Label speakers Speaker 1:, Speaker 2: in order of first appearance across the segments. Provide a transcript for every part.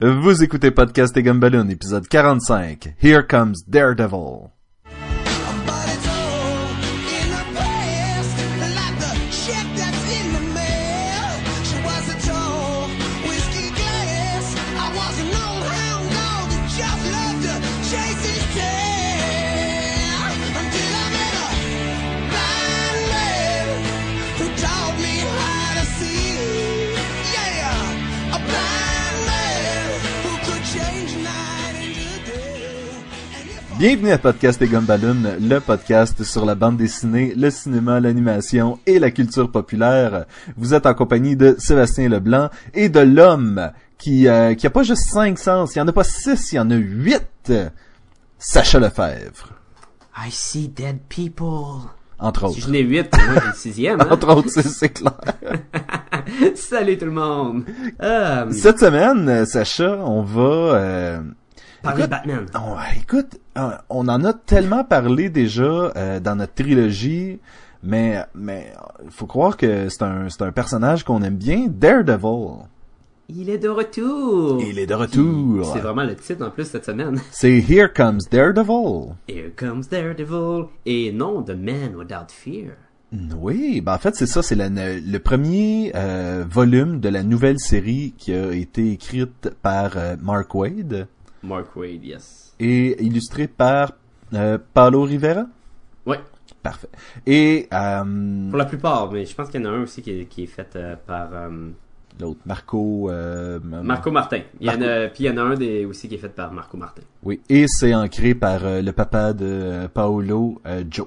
Speaker 1: Vous écoutez Podcast et Gumballoon, épisode 45. Here comes Daredevil. Bienvenue à Podcast et Gumballoon, le podcast sur la bande dessinée, le cinéma, l'animation et la culture populaire. Vous êtes en compagnie de Sébastien Leblanc et de l'homme qui, euh, qui a pas juste cinq sens, il y en a pas six, il y en a huit. Sacha Lefebvre,
Speaker 2: I see dead people.
Speaker 1: entre
Speaker 2: Si
Speaker 1: autres.
Speaker 2: je n'ai 8, moi j'ai le sixième. Hein?
Speaker 1: Entre autres, c'est- c'est clair.
Speaker 2: Salut tout le monde. Euh,
Speaker 1: Cette semaine, Sacha, on va... euh,
Speaker 2: parler de
Speaker 1: écoute,
Speaker 2: Batman.
Speaker 1: On, écoute, euh, on en a tellement parlé déjà euh, dans notre trilogie, mais mais il faut croire que c'est un c'est un personnage qu'on aime bien, Daredevil.
Speaker 2: Il est de retour.
Speaker 1: Il est de retour.
Speaker 2: C'est vraiment le titre en plus cette semaine.
Speaker 1: C'est Here Comes Daredevil.
Speaker 2: Here comes Daredevil. Et non, The Man Without Fear.
Speaker 1: Oui, ben en fait c'est ça, c'est le premier euh, volume de la nouvelle série qui a été écrite par euh, Mark Wade
Speaker 2: Mark Wade, yes.
Speaker 1: et illustrée par euh, Paulo Rivera?
Speaker 2: Ouais,
Speaker 1: Parfait. Et euh,
Speaker 2: pour la plupart, mais je pense qu'il y en a un aussi qui est, qui est fait euh, par
Speaker 1: l'autre Marco
Speaker 2: Marco Martin. Il y en a, puis il y en a un des, aussi qui est fait par Marco Martin.
Speaker 1: Oui, et c'est ancré par le papa de Paolo, Joe.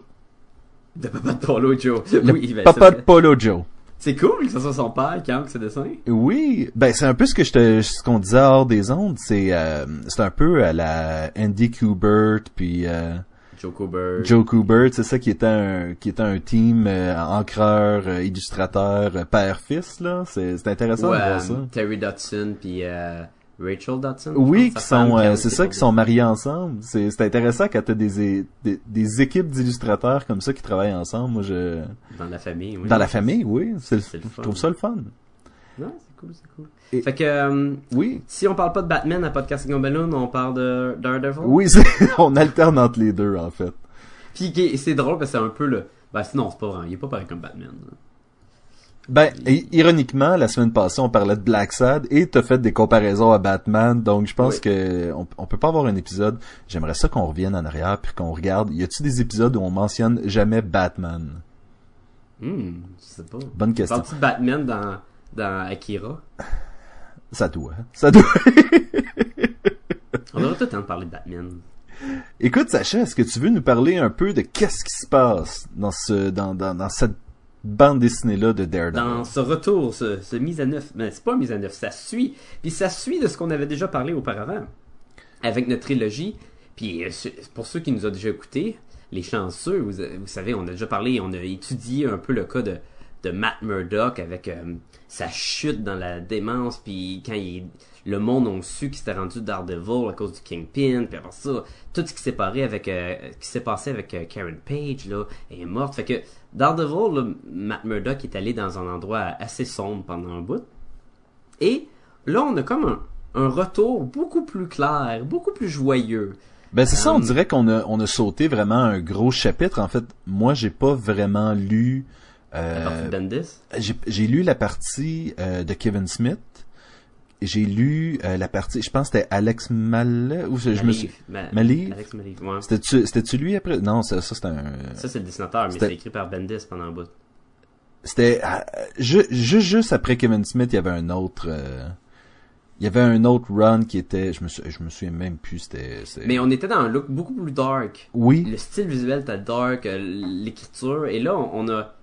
Speaker 2: De Papa de Paulo Joe.
Speaker 1: Le
Speaker 2: oui, ben,
Speaker 1: papa de Paolo Joe.
Speaker 2: C'est cool que ce soit son père qui encre ce dessin.
Speaker 1: Oui, ben c'est un peu ce que je te, ce qu'on disait hors des ondes, c'est euh, c'est un peu à la Andy Kubert puis euh,
Speaker 2: Joe Cooper.
Speaker 1: Joe Kubert, c'est ça qui était un qui était un team euh, encreur, euh, illustrateur, euh, père-fils là, c'est c'est intéressant
Speaker 2: Ouais,
Speaker 1: de voir ça.
Speaker 2: Terry Dodson puis euh, Rachel Dodson.
Speaker 1: Oui,
Speaker 2: je
Speaker 1: qui sont, euh, c'est ça, qui sont mariés ensemble. C'est, c'est intéressant quand t'as des, des, des équipes d'illustrateurs comme ça qui travaillent ensemble. Moi, je,
Speaker 2: Dans la famille, oui.
Speaker 1: dans la famille, oui, c'est,
Speaker 2: le
Speaker 1: je
Speaker 2: fun.
Speaker 1: trouve ça le fun.
Speaker 2: Non, c'est cool, c'est cool.
Speaker 1: Et-
Speaker 2: Fait que, euh,
Speaker 1: Oui,
Speaker 2: si on parle pas de Batman à Podcast Balloon, on parle de Daredevil?
Speaker 1: oui, on alterne entre les deux en fait.
Speaker 2: Puis c'est drôle parce que c'est un peu le... Ben sinon, c'est pas vrai. Il est pas pareil comme Batman. là.
Speaker 1: Ben, ironiquement, la semaine passée, on parlait de Black Sad et t'as fait des comparaisons à Batman, donc je pense
Speaker 2: Oui.
Speaker 1: que on, on peut pas avoir un épisode. J'aimerais ça qu'on revienne en arrière puis qu'on regarde. Y a-tu des épisodes où on mentionne jamais Batman?
Speaker 2: Hmm, je sais pas.
Speaker 1: Bonne question.
Speaker 2: Parles-tu de Batman dans, dans Akira?
Speaker 1: Ça doit, ça doit.
Speaker 2: On aurait tout le temps de parler de Batman.
Speaker 1: Écoute, Sacha, est-ce que tu veux nous parler un peu de qu'est-ce qui se passe dans ce, dans, dans, dans cette bande dessinée-là de Daredevil?
Speaker 2: dans ce retour, ce, mise à neuf, mais c'est pas mise à neuf, ça suit, puis ça suit de ce qu'on avait déjà parlé auparavant avec notre trilogie. Puis euh, pour ceux qui nous ont déjà écoutés, les chanceux, vous, savez, on a déjà parlé, on a étudié un peu le cas de, Matt Murdock avec euh, sa chute dans la démence, puis quand le monde a su qu'il s'était rendu Daredevil à cause du Kingpin, puis après ça, tout ce qui s'est passé avec, euh, passé avec Karen Page là, est morte. Fait que Daredevil, là, Matt Murdock est allé dans un endroit assez sombre pendant un bout. Et là, on a comme un, un retour beaucoup plus clair, beaucoup plus joyeux.
Speaker 1: Ben c'est ça, on
Speaker 2: Um,
Speaker 1: dirait qu'on a, on a sauté vraiment un gros chapitre. En fait, moi, j'ai pas vraiment lu... Euh,
Speaker 2: de Bendis?
Speaker 1: j'ai lu la partie euh, de Kevin Smith. J'ai lu euh, la partie, je pense que c'était Alex Mal... Ou je, je me suis...
Speaker 2: Ma-
Speaker 1: Maliv?
Speaker 2: Alex Maliv, ouais.
Speaker 1: C'était-tu, c'était-tu lui après? Non, ça, ça c'était un...
Speaker 2: Ça, c'est le dessinateur, mais c'est écrit par Bendis pendant un bout.
Speaker 1: C'était euh, ju- ju- juste après Kevin Smith, il y avait un autre euh, il y avait un autre run qui était je me sou- je me souviens même plus c'était
Speaker 2: Mais on était dans un look beaucoup plus dark.
Speaker 1: oui,
Speaker 2: Le style visuel était dark, euh, l'écriture, et là, on a...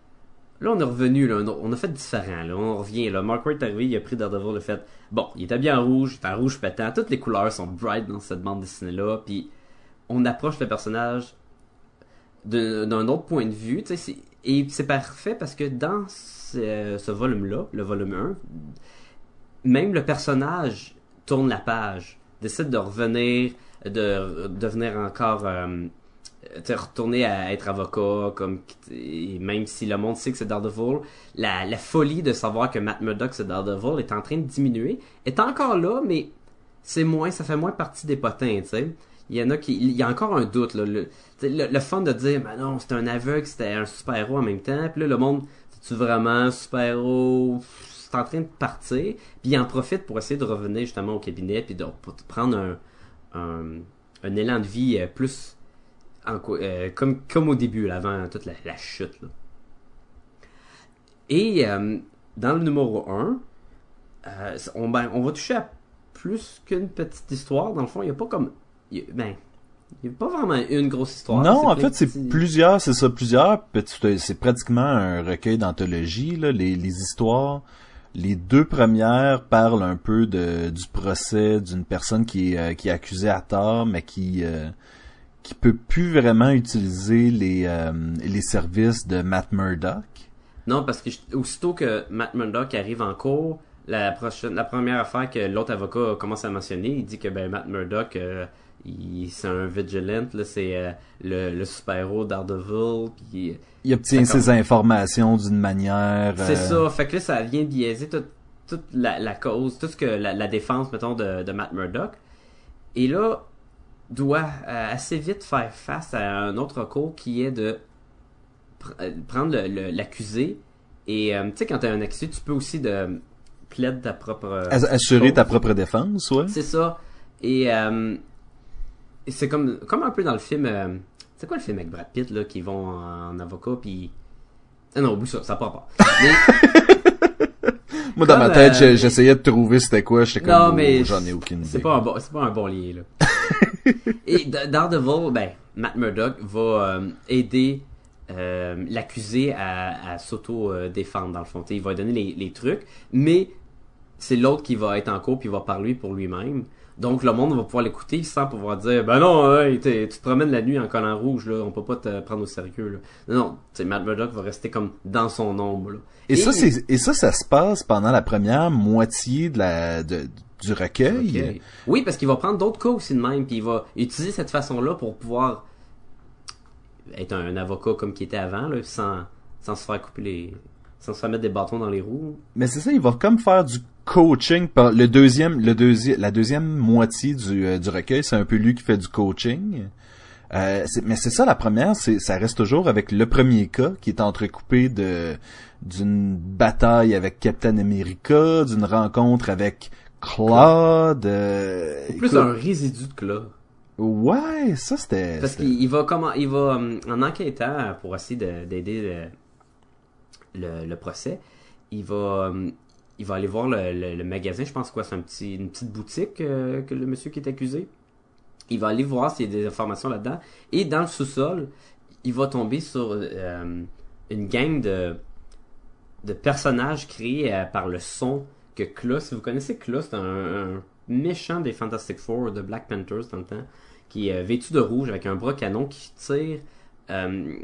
Speaker 2: Là, on est revenu, là, on a, fait différent, là, on revient, là. Mark Waid est arrivé, il a pris Daredevil, le fait, bon, il était bien en rouge, il est en rouge pétant, toutes les couleurs sont bright dans cette bande dessinée-là, puis on approche le personnage d'un autre point de vue, c'est- et c'est parfait parce que dans ce, volume-là, le volume 1, même le personnage tourne la page, décide de revenir, de devenir encore, euh, retourner à être avocat, comme et même si le monde sait que c'est Daredevil, la, la folie de savoir que Matt Murdock c'est Daredevil est en train de diminuer, est encore là, mais c'est moins, ça fait moins partie des potins, tu sais. Il y en a qui, il y a encore un doute, là. Le, tu le, le fun de dire, ben non, c'était un aveugle, c'était un super-héros en même temps. Puis là, le monde, c'est-tu vraiment un super-héros? C'est en train de partir. Puis il en profite pour essayer de revenir justement au cabinet, puis de pour prendre un, un, un élan de vie euh, plus en euh, comme, comme au début, là, avant toute la, la chute. Là. Et euh, dans le numéro 1, euh, on, ben, on va toucher à plus qu'une petite histoire. Dans le fond, il n'y a pas comme. il y a- ben, il n'y a pas vraiment une grosse histoire.
Speaker 1: Non, en fait, c'est
Speaker 2: petits-
Speaker 1: plusieurs, c'est ça, plusieurs c'est pratiquement un recueil d'anthologie, les, les histoires. Les deux premières parlent un peu de, du procès d'une personne qui est, euh, qui est accusée à tort, mais qui, euh, qui peut plus vraiment utiliser les, euh, les services de Matt Murdock?
Speaker 2: Non, parce que aussitôt que Matt Murdock arrive en cours, la, prochaine, la première affaire que l'autre avocat commence à mentionner, il dit que ben, Matt Murdock, euh, c'est un vigilant, là, c'est euh, le, le super-héros Daredevil, puis
Speaker 1: Il obtient ses informations d'une manière...
Speaker 2: C'est
Speaker 1: euh,
Speaker 2: ça. Fait que là, ça vient biaiser toute, toute la, la cause, tout ce que la, la défense, mettons, de, de Matt Murdock. Et là, doit euh, assez vite faire face à un autre recours qui est de pr- euh, prendre l'accusé. Et euh, tu sais, quand t'as un accusé, tu peux aussi de plaider ta propre. euh,
Speaker 1: ass- Assurer ta propre défense, ouais.
Speaker 2: C'est ça. Et, euh, et c'est comme, comme un peu dans le film. euh, c'est quoi le film avec Brad Pitt, là, qui vont en, en avocat, puis. Ah non, oublie ça, ça part pas. Mais
Speaker 1: Moi, dans
Speaker 2: Comme,
Speaker 1: ma tête, j'essayais de trouver c'était quoi, j'étais comme,
Speaker 2: Non,
Speaker 1: oh,
Speaker 2: mais
Speaker 1: j'en ai aucune idée.
Speaker 2: c'est pas un bon, c'est pas un bon lien là. Et Daredevil, ben Matt Murdock va euh, aider euh, l'accusé à, à s'auto euh, défendre dans le fond. T'sais, il va lui donner les, les trucs, mais c'est l'autre qui va être en cours puis il va parler pour lui-même. Donc le monde va pouvoir l'écouter sans pouvoir dire ben non, hey, tu te promènes la nuit en collant rouge là, on peut pas te prendre au sérieux là. Non, non, Matt Murdock va rester comme dans son ombre là.
Speaker 1: Et, ça, c'est, et ça, ça se passe pendant la première moitié de la, de, du recueil.
Speaker 2: Oui, parce qu'il va prendre d'autres cas aussi de même, puis il va utiliser cette façon-là pour pouvoir être un, un avocat comme qu'il était avant, là, sans, sans se faire couper les. sans se faire mettre des bâtons dans les roues.
Speaker 1: Mais c'est ça, il va comme faire du coaching par le deuxième, le deuxième, la deuxième moitié du, euh, du recueil, c'est un peu lui qui fait du coaching. Euh, mais c'est ça la première, c'est ça reste toujours avec le premier cas qui est entrecoupé de d'une bataille avec Captain America, d'une rencontre avec Claude. euh,
Speaker 2: Plus
Speaker 1: écoute,
Speaker 2: un résidu de clas.
Speaker 1: Ouais, ça c'était.
Speaker 2: Parce qu'il il va comment il va hum, en enquêtant pour essayer de- d'aider le, le, le procès, il va hum, il va aller voir le, le- le magasin, je pense quoi, c'est un petit une petite boutique euh, que le monsieur qui est accusé. Il va aller voir s'il y a des informations là-dedans et dans le sous-sol, il va tomber sur euh, une gang de de personnages créés euh, par le son que Klaus, vous connaissez Klaus, c'est un, méchant des Fantastic Four de Black Panthers dans le temps qui est euh, vêtu de rouge avec un bras canon qui tire euh,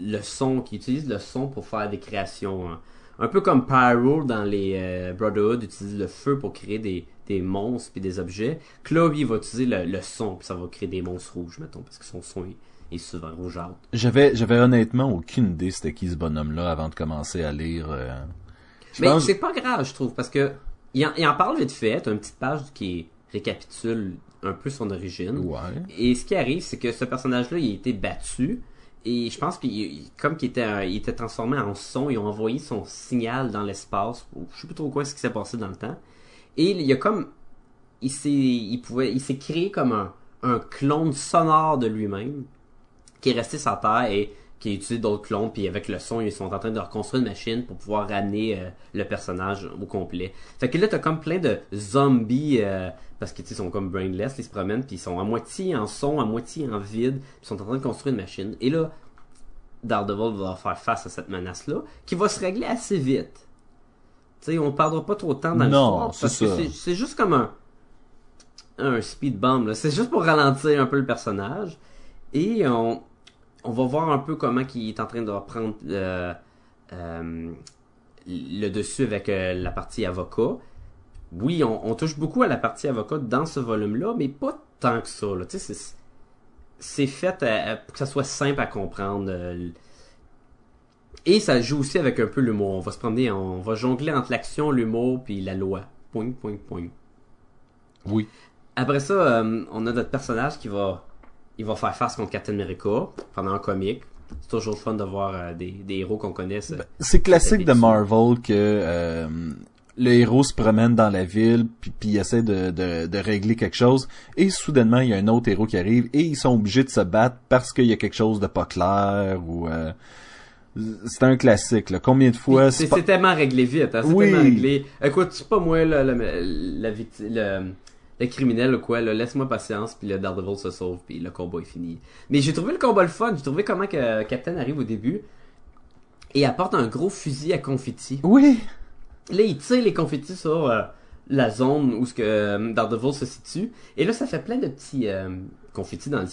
Speaker 2: le son, qui utilise le son pour faire des créations. hein. Un peu comme Pyro dans les euh, Brotherhood utilise le feu pour créer des, monstres puis des objets. Chloe va utiliser le, son puis ça va créer des monstres rouges, mettons, parce que son son est, souvent rougeâtre.
Speaker 1: J'avais j'avais honnêtement aucune idée c'était qui ce bonhomme-là avant de commencer à lire.
Speaker 2: Mais
Speaker 1: pense-
Speaker 2: c'est pas grave, je trouve, parce que il en, il en parle vite fait. T'as une petite page qui récapitule un peu son origine.
Speaker 1: Ouais.
Speaker 2: Et ce qui arrive, c'est que ce personnage-là, il a été battu. Et je pense qu'il, il- comme qu'il était, un- il était transformé en son, ils ont envoyé son signal dans l'espace. Je sais plus trop quoi ce qui s'est passé dans le temps. Et il y a comme, il s'est, il pouvait, il s'est créé comme un, un clone sonore de lui-même qui est resté sur Terre et qui a utilisé d'autres clones. Puis avec le son, ils sont en train de reconstruire une machine pour pouvoir ramener euh, le personnage au complet. Fait que là, t'as comme plein de zombies euh, parce que tu sais, ils sont comme brainless, ils se promènent, puis ils sont à moitié en son, à moitié en vide, puis ils sont en train de construire une machine. Et là, Daredevil va faire face à cette menace-là, qui va se régler assez vite. Tu sais, on perdra pas trop de temps dans
Speaker 1: Non,
Speaker 2: l'histoire, parce que c'est- juste comme un un speed là. C'est juste pour ralentir un peu le personnage. Et on, on va voir un peu comment il est en train de reprendre euh, euh, le dessus avec euh, la partie avocat. Oui, on, on touche beaucoup à la partie avocat dans ce volume-là, mais pas tant que ça. Là. C'est, fait à- à- pour que ça soit simple à comprendre. et ça joue aussi avec un peu l'humour. On va se promener, on va jongler entre l'action, l'humour, puis la loi. Point, point, point.
Speaker 1: Oui.
Speaker 2: Après ça, on a notre personnage qui va, il va faire face contre Captain America pendant un comique. C'est toujours le fun de voir euh, des, des héros qu'on connaisse. euh,
Speaker 1: C'est classique de. Marvel que euh, le héros se promène dans la ville puis, puis il essaie de, de, de régler quelque chose et soudainement il y a un autre héros qui arrive et ils sont obligés de se battre parce qu'il y a quelque chose de pas clair ou euh, c'est un classique là. Combien de fois
Speaker 2: c'est
Speaker 1: pas-
Speaker 2: tellement réglé vite, hein, c'est
Speaker 1: Oui.
Speaker 2: tellement réglé. Écoute, c'est pas moi là, la victi- le, le criminel ou quoi, là, laisse-moi patience, puis le Daredevil se sauve, puis le combat est fini. Mais j'ai trouvé le combat le fun, j'ai trouvé comment que Captain arrive au début et apporte un gros fusil à confetti.
Speaker 1: Oui.
Speaker 2: Là, il tire les confettis sur euh, la zone où ce que euh, Daredevil se situe. Et là, ça fait plein de petits euh, confettis dans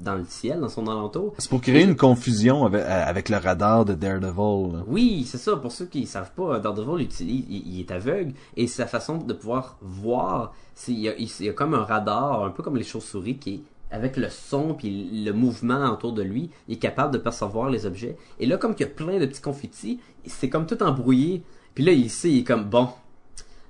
Speaker 2: dans le ciel, dans son alentour.
Speaker 1: C'est pour créer une confusion avec, euh, avec le radar de Daredevil. là.
Speaker 2: Oui, c'est ça. Pour ceux qui savent pas, Daredevil utilise, il, il est aveugle et sa façon de pouvoir voir, c'est il y a, il y a comme un radar, un peu comme les chauves-souris, qui est avec le son puis le mouvement autour de lui, il est capable de percevoir les objets. Et là, comme qu'il y a plein de petits confettis, c'est comme tout embrouillé. Puis là, il sait, il est comme bon.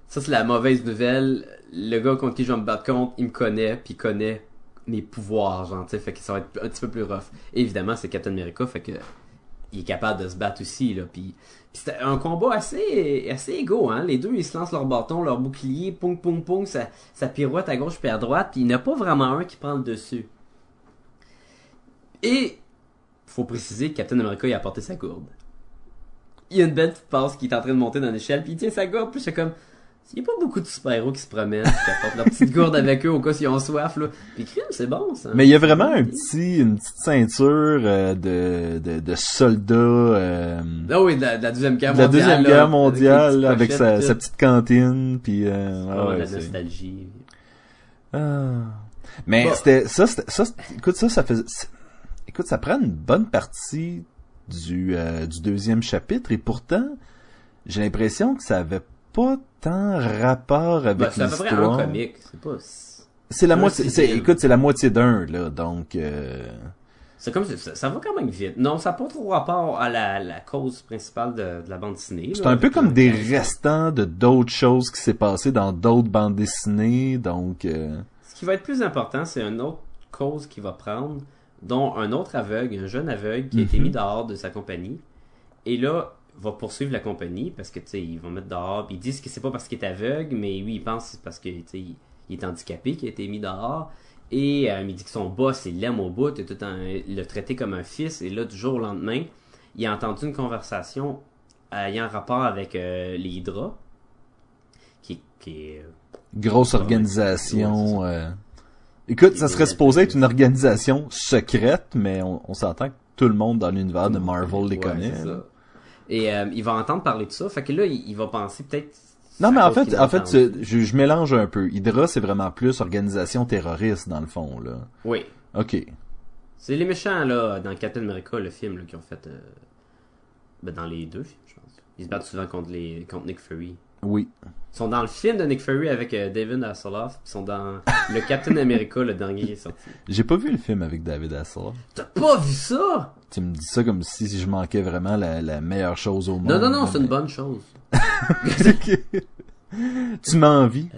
Speaker 2: Ça, c'est la mauvaise nouvelle. Le gars contre qui je vais me battre contre, il me connaît, puis il connaît mes pouvoirs, genre, tu sais, fait que ça va être un petit peu plus rough. Et évidemment, c'est Captain America, fait que il est capable de se battre aussi, là, puis c'était un combat assez assez égaux, hein. Les deux, ils se lancent leur bâton, leur bouclier, pong, pong, pong, ça, ça pirouette à gauche puis à droite, puis il n'y a pas vraiment un qui prend le dessus. Et, faut préciser que Captain America, il a apporté sa gourde. Il y a une belle petite passe qui est en train de monter dans l'échelle, puis il tient sa gourde, puis c'est comme... Il n'y a pas beaucoup de super-héros qui se promènent, qui apportent leur petite gourde avec eux au cas s'ils ont soif, là. Puis crime, c'est bon, ça.
Speaker 1: Mais il y a vraiment un petit, une petite ceinture euh, de, de, de soldats euh,
Speaker 2: Ah oui, de la, de la deuxième guerre
Speaker 1: de la
Speaker 2: mondiale.
Speaker 1: deuxième
Speaker 2: là,
Speaker 1: guerre mondiale là, avec sa, sa petite cantine puis euh,
Speaker 2: Ah,
Speaker 1: ouais,
Speaker 2: la nostalgie.
Speaker 1: Ah. Mais
Speaker 2: Bon.
Speaker 1: c'était ça, ça, écoute ça, ça fait, c'est- écoute, ça prend une bonne partie du euh, du deuxième chapitre et pourtant j'ai l'impression que ça avait pas tant rapport avec
Speaker 2: Ben, c'est à peu près un comique, c'est pas...
Speaker 1: C'est la moitié, c'est,
Speaker 2: sixième.
Speaker 1: écoute, c'est la moitié d'un là, donc. euh,
Speaker 2: C'est comme ça, ça va quand même vite. Non, ça n'a pas trop rapport à la, la cause principale de, de la bande dessinée.
Speaker 1: C'est un peu comme des restants de d'autres choses qui s'est passé dans d'autres bandes dessinées, donc. euh,
Speaker 2: Ce qui va être plus important, c'est une autre cause qu'il va prendre, dont un autre aveugle, un jeune aveugle qui a été
Speaker 1: Mhm.
Speaker 2: mis dehors de sa compagnie. Et là, va poursuivre la compagnie parce que, tu sais, ils vont mettre dehors. Ils disent que c'est pas parce qu'il est aveugle, mais lui, il pense que c'est parce que, il est handicapé qu'il a été mis dehors. Et euh, il dit que son boss, il l'aime au bout, il, a tout un- il l'a traité comme un fils. Et là, du jour au lendemain, il a entendu une conversation ayant rapport avec euh, les Hydra, qui, qui est... euh,
Speaker 1: grosse organisation.
Speaker 2: ouais,
Speaker 1: euh, Écoute, ça serait supposé être une organisation secrète, mais on, on s'entend que tout le monde dans l'univers de Marvel les
Speaker 2: Ouais,
Speaker 1: connaît.
Speaker 2: ça. Et euh, il va entendre parler de ça. Fait que là, il, il va penser peut-être.
Speaker 1: Non, mais en fait, en fait, je, je mélange un peu. Hydra, c'est vraiment plus organisation terroriste dans le fond, là.
Speaker 2: Oui.
Speaker 1: Ok.
Speaker 2: C'est les méchants, là, dans Captain America, le film, là, qui ont fait. euh, Ben, dans les deux films, je pense. Ils se battent souvent contre, les... contre Nick Fury.
Speaker 1: Oui.
Speaker 2: Ils sont dans le film de Nick Fury avec euh, David Hasselhoff. Ils sont dans le Captain America, le dernier qui est sorti.
Speaker 1: J'ai pas vu le film avec David Hasselhoff.
Speaker 2: T'as pas vu ça?
Speaker 1: Tu me dis ça comme si je manquais vraiment la, la meilleure chose au monde.
Speaker 2: Non, non, non, c'est une bonne chose.
Speaker 1: tu m'envies.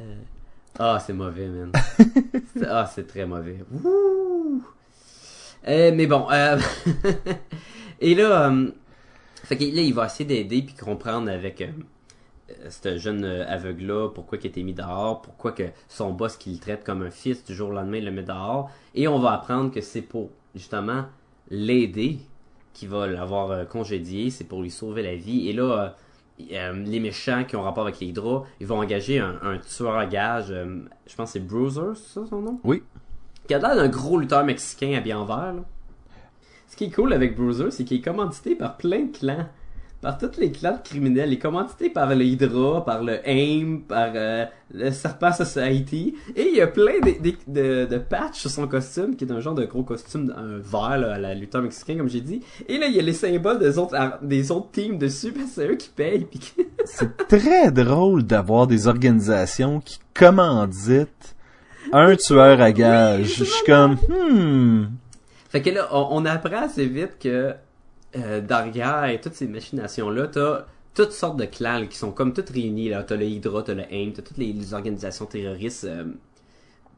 Speaker 2: Ah, c'est mauvais, man. Ah, c'est très mauvais. Wouh! Euh, mais bon, euh... et là, euh, fait que là, il va essayer d'aider puis comprendre avec euh, euh, ce jeune euh, aveugle-là pourquoi il a été mis dehors, pourquoi que son boss qui le traite comme un fils du jour au lendemain le met dehors. Et on va apprendre que c'est pour justement l'aider qui va l'avoir euh, congédié, c'est pour lui sauver la vie. Et là, euh, euh, les méchants qui ont rapport avec les Hydra, ils vont engager un, un tueur à gage, je pense que c'est Bruiser, c'est ça son nom?
Speaker 1: Oui.
Speaker 2: Qui a l'air d'un gros lutteur mexicain habillé en vert. là. Ce qui est cool avec Bruiser, c'est qu'il est commandité par plein de clans. Par tous les clans criminels. Il est commandité par le Hydra, par le AIM, par euh, le Serpent Society. Et il y a plein de, de, de, de patchs sur son costume, qui est un genre de gros costume un vert là, à la lutteur mexicain, comme j'ai dit. Et là, il y a les symboles des autres, des autres teams dessus, parce que c'est eux qui payent. Puis
Speaker 1: C'est très drôle d'avoir des organisations qui commanditent un tueur à gage. je suis comme, hmm.
Speaker 2: Fait que là, on, on apprend assez vite que euh, derrière toutes ces machinations-là, t'as toutes sortes de clans qui sont comme toutes réunis. Là, t'as le Hydra, t'as le AIM, t'as toutes les, organisations terroristes euh,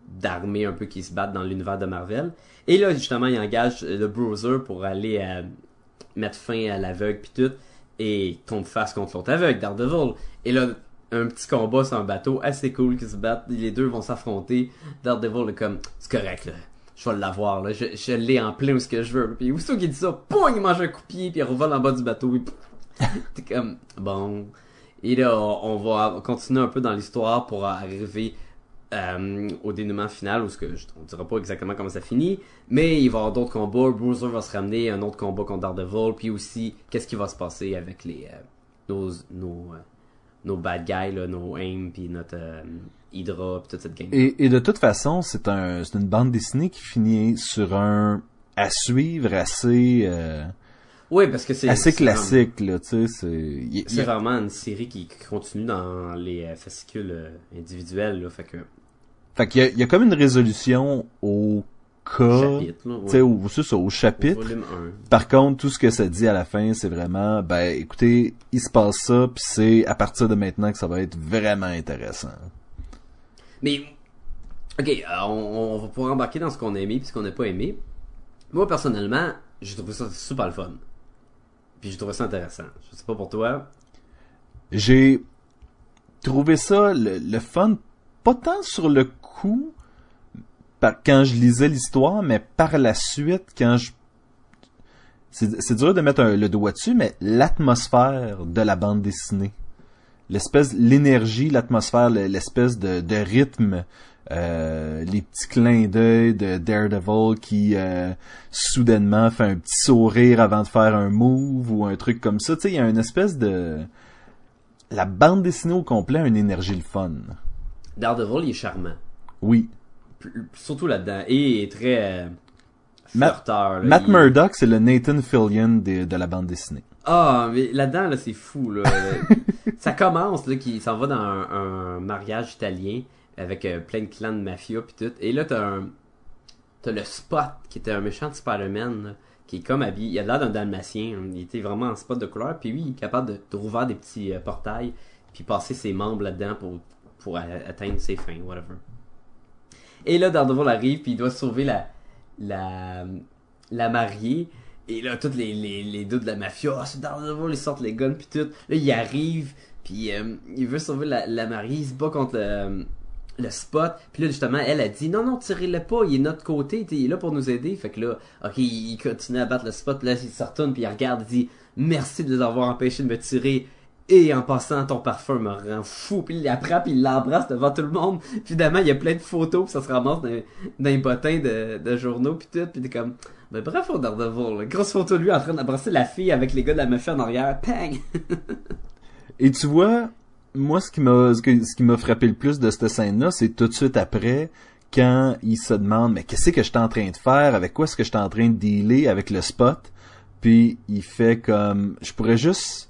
Speaker 2: d'armées un peu qui se battent dans l'univers de Marvel. Et là, justement, ils engagent euh, le Bruiser pour aller euh, mettre fin à l'aveugle puis tout. Et ils tombent face contre l'autre aveugle, Daredevil. Et là, un petit combat sur un bateau assez cool qui se battent. Les deux vont s'affronter. Daredevil est comme, c'est correct là. Je vais l'avoir là. Je, je l'ai en plein où ce que je veux. Puis aussitôt qu'il dit ça, poing, il mange un coup de pied puis il revole en bas du bateau. T'es comme, bon. Et là, on va continuer un peu dans l'histoire pour arriver euh, au dénouement final, où ce que on dira pas exactement comment ça finit, mais il va y avoir d'autres combats. Bruiser va se ramener, un autre combat contre Daredevil, puis aussi, qu'est-ce qui va se passer avec les euh, nos nos euh, nos bad guys, là, nos AIM, puis notre euh, Hydra, puis toute cette gang.
Speaker 1: Et, et de toute façon, c'est un, c'est une bande dessinée qui finit sur un à suivre assez, euh,
Speaker 2: Oui, parce que c'est
Speaker 1: assez
Speaker 2: vraiment-
Speaker 1: classique là, tu sais, c'est.
Speaker 2: vraiment une série qui continue dans les euh, fascicules individuels, là, fait que
Speaker 1: Fait qu'il y a comme une résolution au cas,
Speaker 2: ouais.
Speaker 1: au, c'est ça, au
Speaker 2: Au
Speaker 1: chapitre.
Speaker 2: volume 1.
Speaker 1: Par contre, tout ce que ça dit à la fin, c'est vraiment, ben, écoutez, il se passe ça, puis c'est à partir de maintenant que ça va être vraiment intéressant.
Speaker 2: Mais, ok, euh, on, on va pouvoir embarquer dans ce qu'on a aimé puis ce qu'on n'a pas aimé. Moi, personnellement, j'ai trouvé ça super le fun. Puis j'ai trouvé ça intéressant. Je sais pas pour toi.
Speaker 1: J'ai trouvé ça le, le fun, pas tant sur le coup, par, quand je lisais l'histoire, mais par la suite, quand je... C'est dur de mettre un- le doigt dessus, mais l'atmosphère de la bande dessinée. L'espèce, l'énergie, l'atmosphère, le- l'espèce de, de rythme, euh, les petits clins d'œil de Daredevil qui euh, soudainement fait un petit sourire avant de faire un move ou un truc comme ça. Tu sais, il y a une espèce de la bande dessinée au complet a une énergie le fun.
Speaker 2: Daredevil, il est charmant.
Speaker 1: Oui.
Speaker 2: Surtout là-dedans. Et est très euh,
Speaker 1: Matt-
Speaker 2: flirteur. là.
Speaker 1: Matt
Speaker 2: Il-
Speaker 1: Murdock, c'est le Nathan Fillion de, de la bande dessinée.
Speaker 2: Ah, mais là-dedans, là, c'est fou, là. ça commence, là, qu'il s'en va dans un, un mariage italien avec euh, plein de clans de mafia pis tout. Et là, t'as un... T'as le Spot, qui était un méchant de Spider-Man, là, qui est comme habillé... Il a l'air d'un dalmatien. hein. Il était vraiment en spot de couleur. Puis lui, il est capable de, de rouvrir des petits euh, portails puis passer ses membres là-dedans pour, pour atteindre ses fins, whatever. Et là, Daredevil arrive, puis il doit sauver la, la, mariée. Et là, tous les, deux de la mafia, ah, c'est Daredevil, ils sortent les guns, puis tout. Là, il arrive, puis euh, il veut sauver la, mariée, il se bat contre le, spot. Puis là, justement, elle a dit, non, non, tirez-le pas, il est de notre côté, il est là pour nous aider. Fait que là, ok, il continue à battre le spot, là, il se retourne, puis il regarde, il dit, merci de les avoir empêchés de me tirer. Et en passant, ton parfum me rend fou. Puis il la frappe, il l'embrasse devant tout le monde. Finalement, il y a plein de photos, puis ça se ramasse dans, dans les de, de journaux, puis tout. Puis t'es comme, ben bravo Daredevil. là. Grosse photo de lui en train d'embrasser la fille avec les gars de la mafia en arrière. Pang!
Speaker 1: Et tu vois, moi, ce qui m'a, ce qui m'a frappé le plus de cette scène-là, c'est tout de suite après, quand il se demande, mais qu'est-ce que je suis en train de faire? Avec quoi est-ce que je suis en train de dealer avec le spot? Puis, il fait comme, je pourrais juste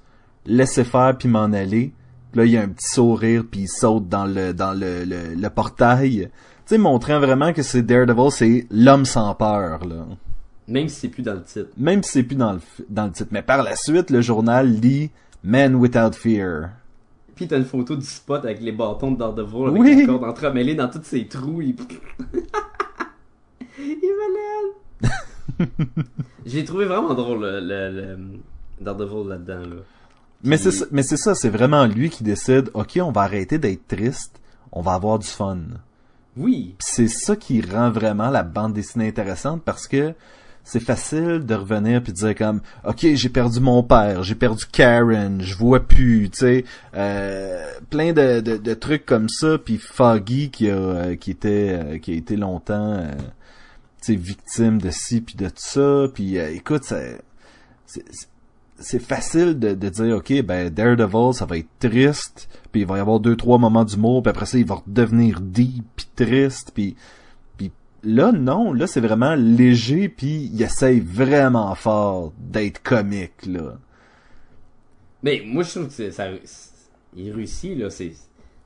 Speaker 1: laisser faire puis m'en aller. Puis là, il y a un petit sourire puis il saute dans le, dans le, le, le portail. Tu sais, montrant vraiment que c'est Daredevil, c'est l'homme sans peur, là.
Speaker 2: Même si c'est plus dans le titre.
Speaker 1: Même si c'est plus dans le, dans le titre. Mais par la suite, le journal lit Man Without Fear.
Speaker 2: Puis t'as une photo du spot avec les bâtons de Daredevil avec
Speaker 1: Oui.
Speaker 2: la corde entremêlée dans tous ses trous. Il, il est malade! J'ai trouvé vraiment drôle le, le, le Daredevil là-dedans. Là.
Speaker 1: Mais c'est ça- mais c'est ça, c'est vraiment lui qui décide, ok, on va arrêter d'être triste, on va avoir du fun.
Speaker 2: Oui,
Speaker 1: c'est ça qui rend vraiment la bande dessinée intéressante parce que c'est facile de revenir puis de dire comme, ok, j'ai perdu mon père, j'ai perdu Karen, je vois plus, tu sais, euh, plein de, de, de trucs comme ça. Puis Foggy qui a euh, qui était euh, qui a été longtemps, euh, tu sais, victime de ci puis de tout ça. Puis euh, écoute, ça- c'est c'est- c'est facile de, de dire ok ben Daredevil ça va être triste puis il va y avoir deux trois moments d'humour puis après ça il va redevenir deep puis triste puis puis là non là c'est vraiment léger puis il essaye vraiment fort d'être comique là
Speaker 2: mais moi je trouve que ça, il réussit là, c'est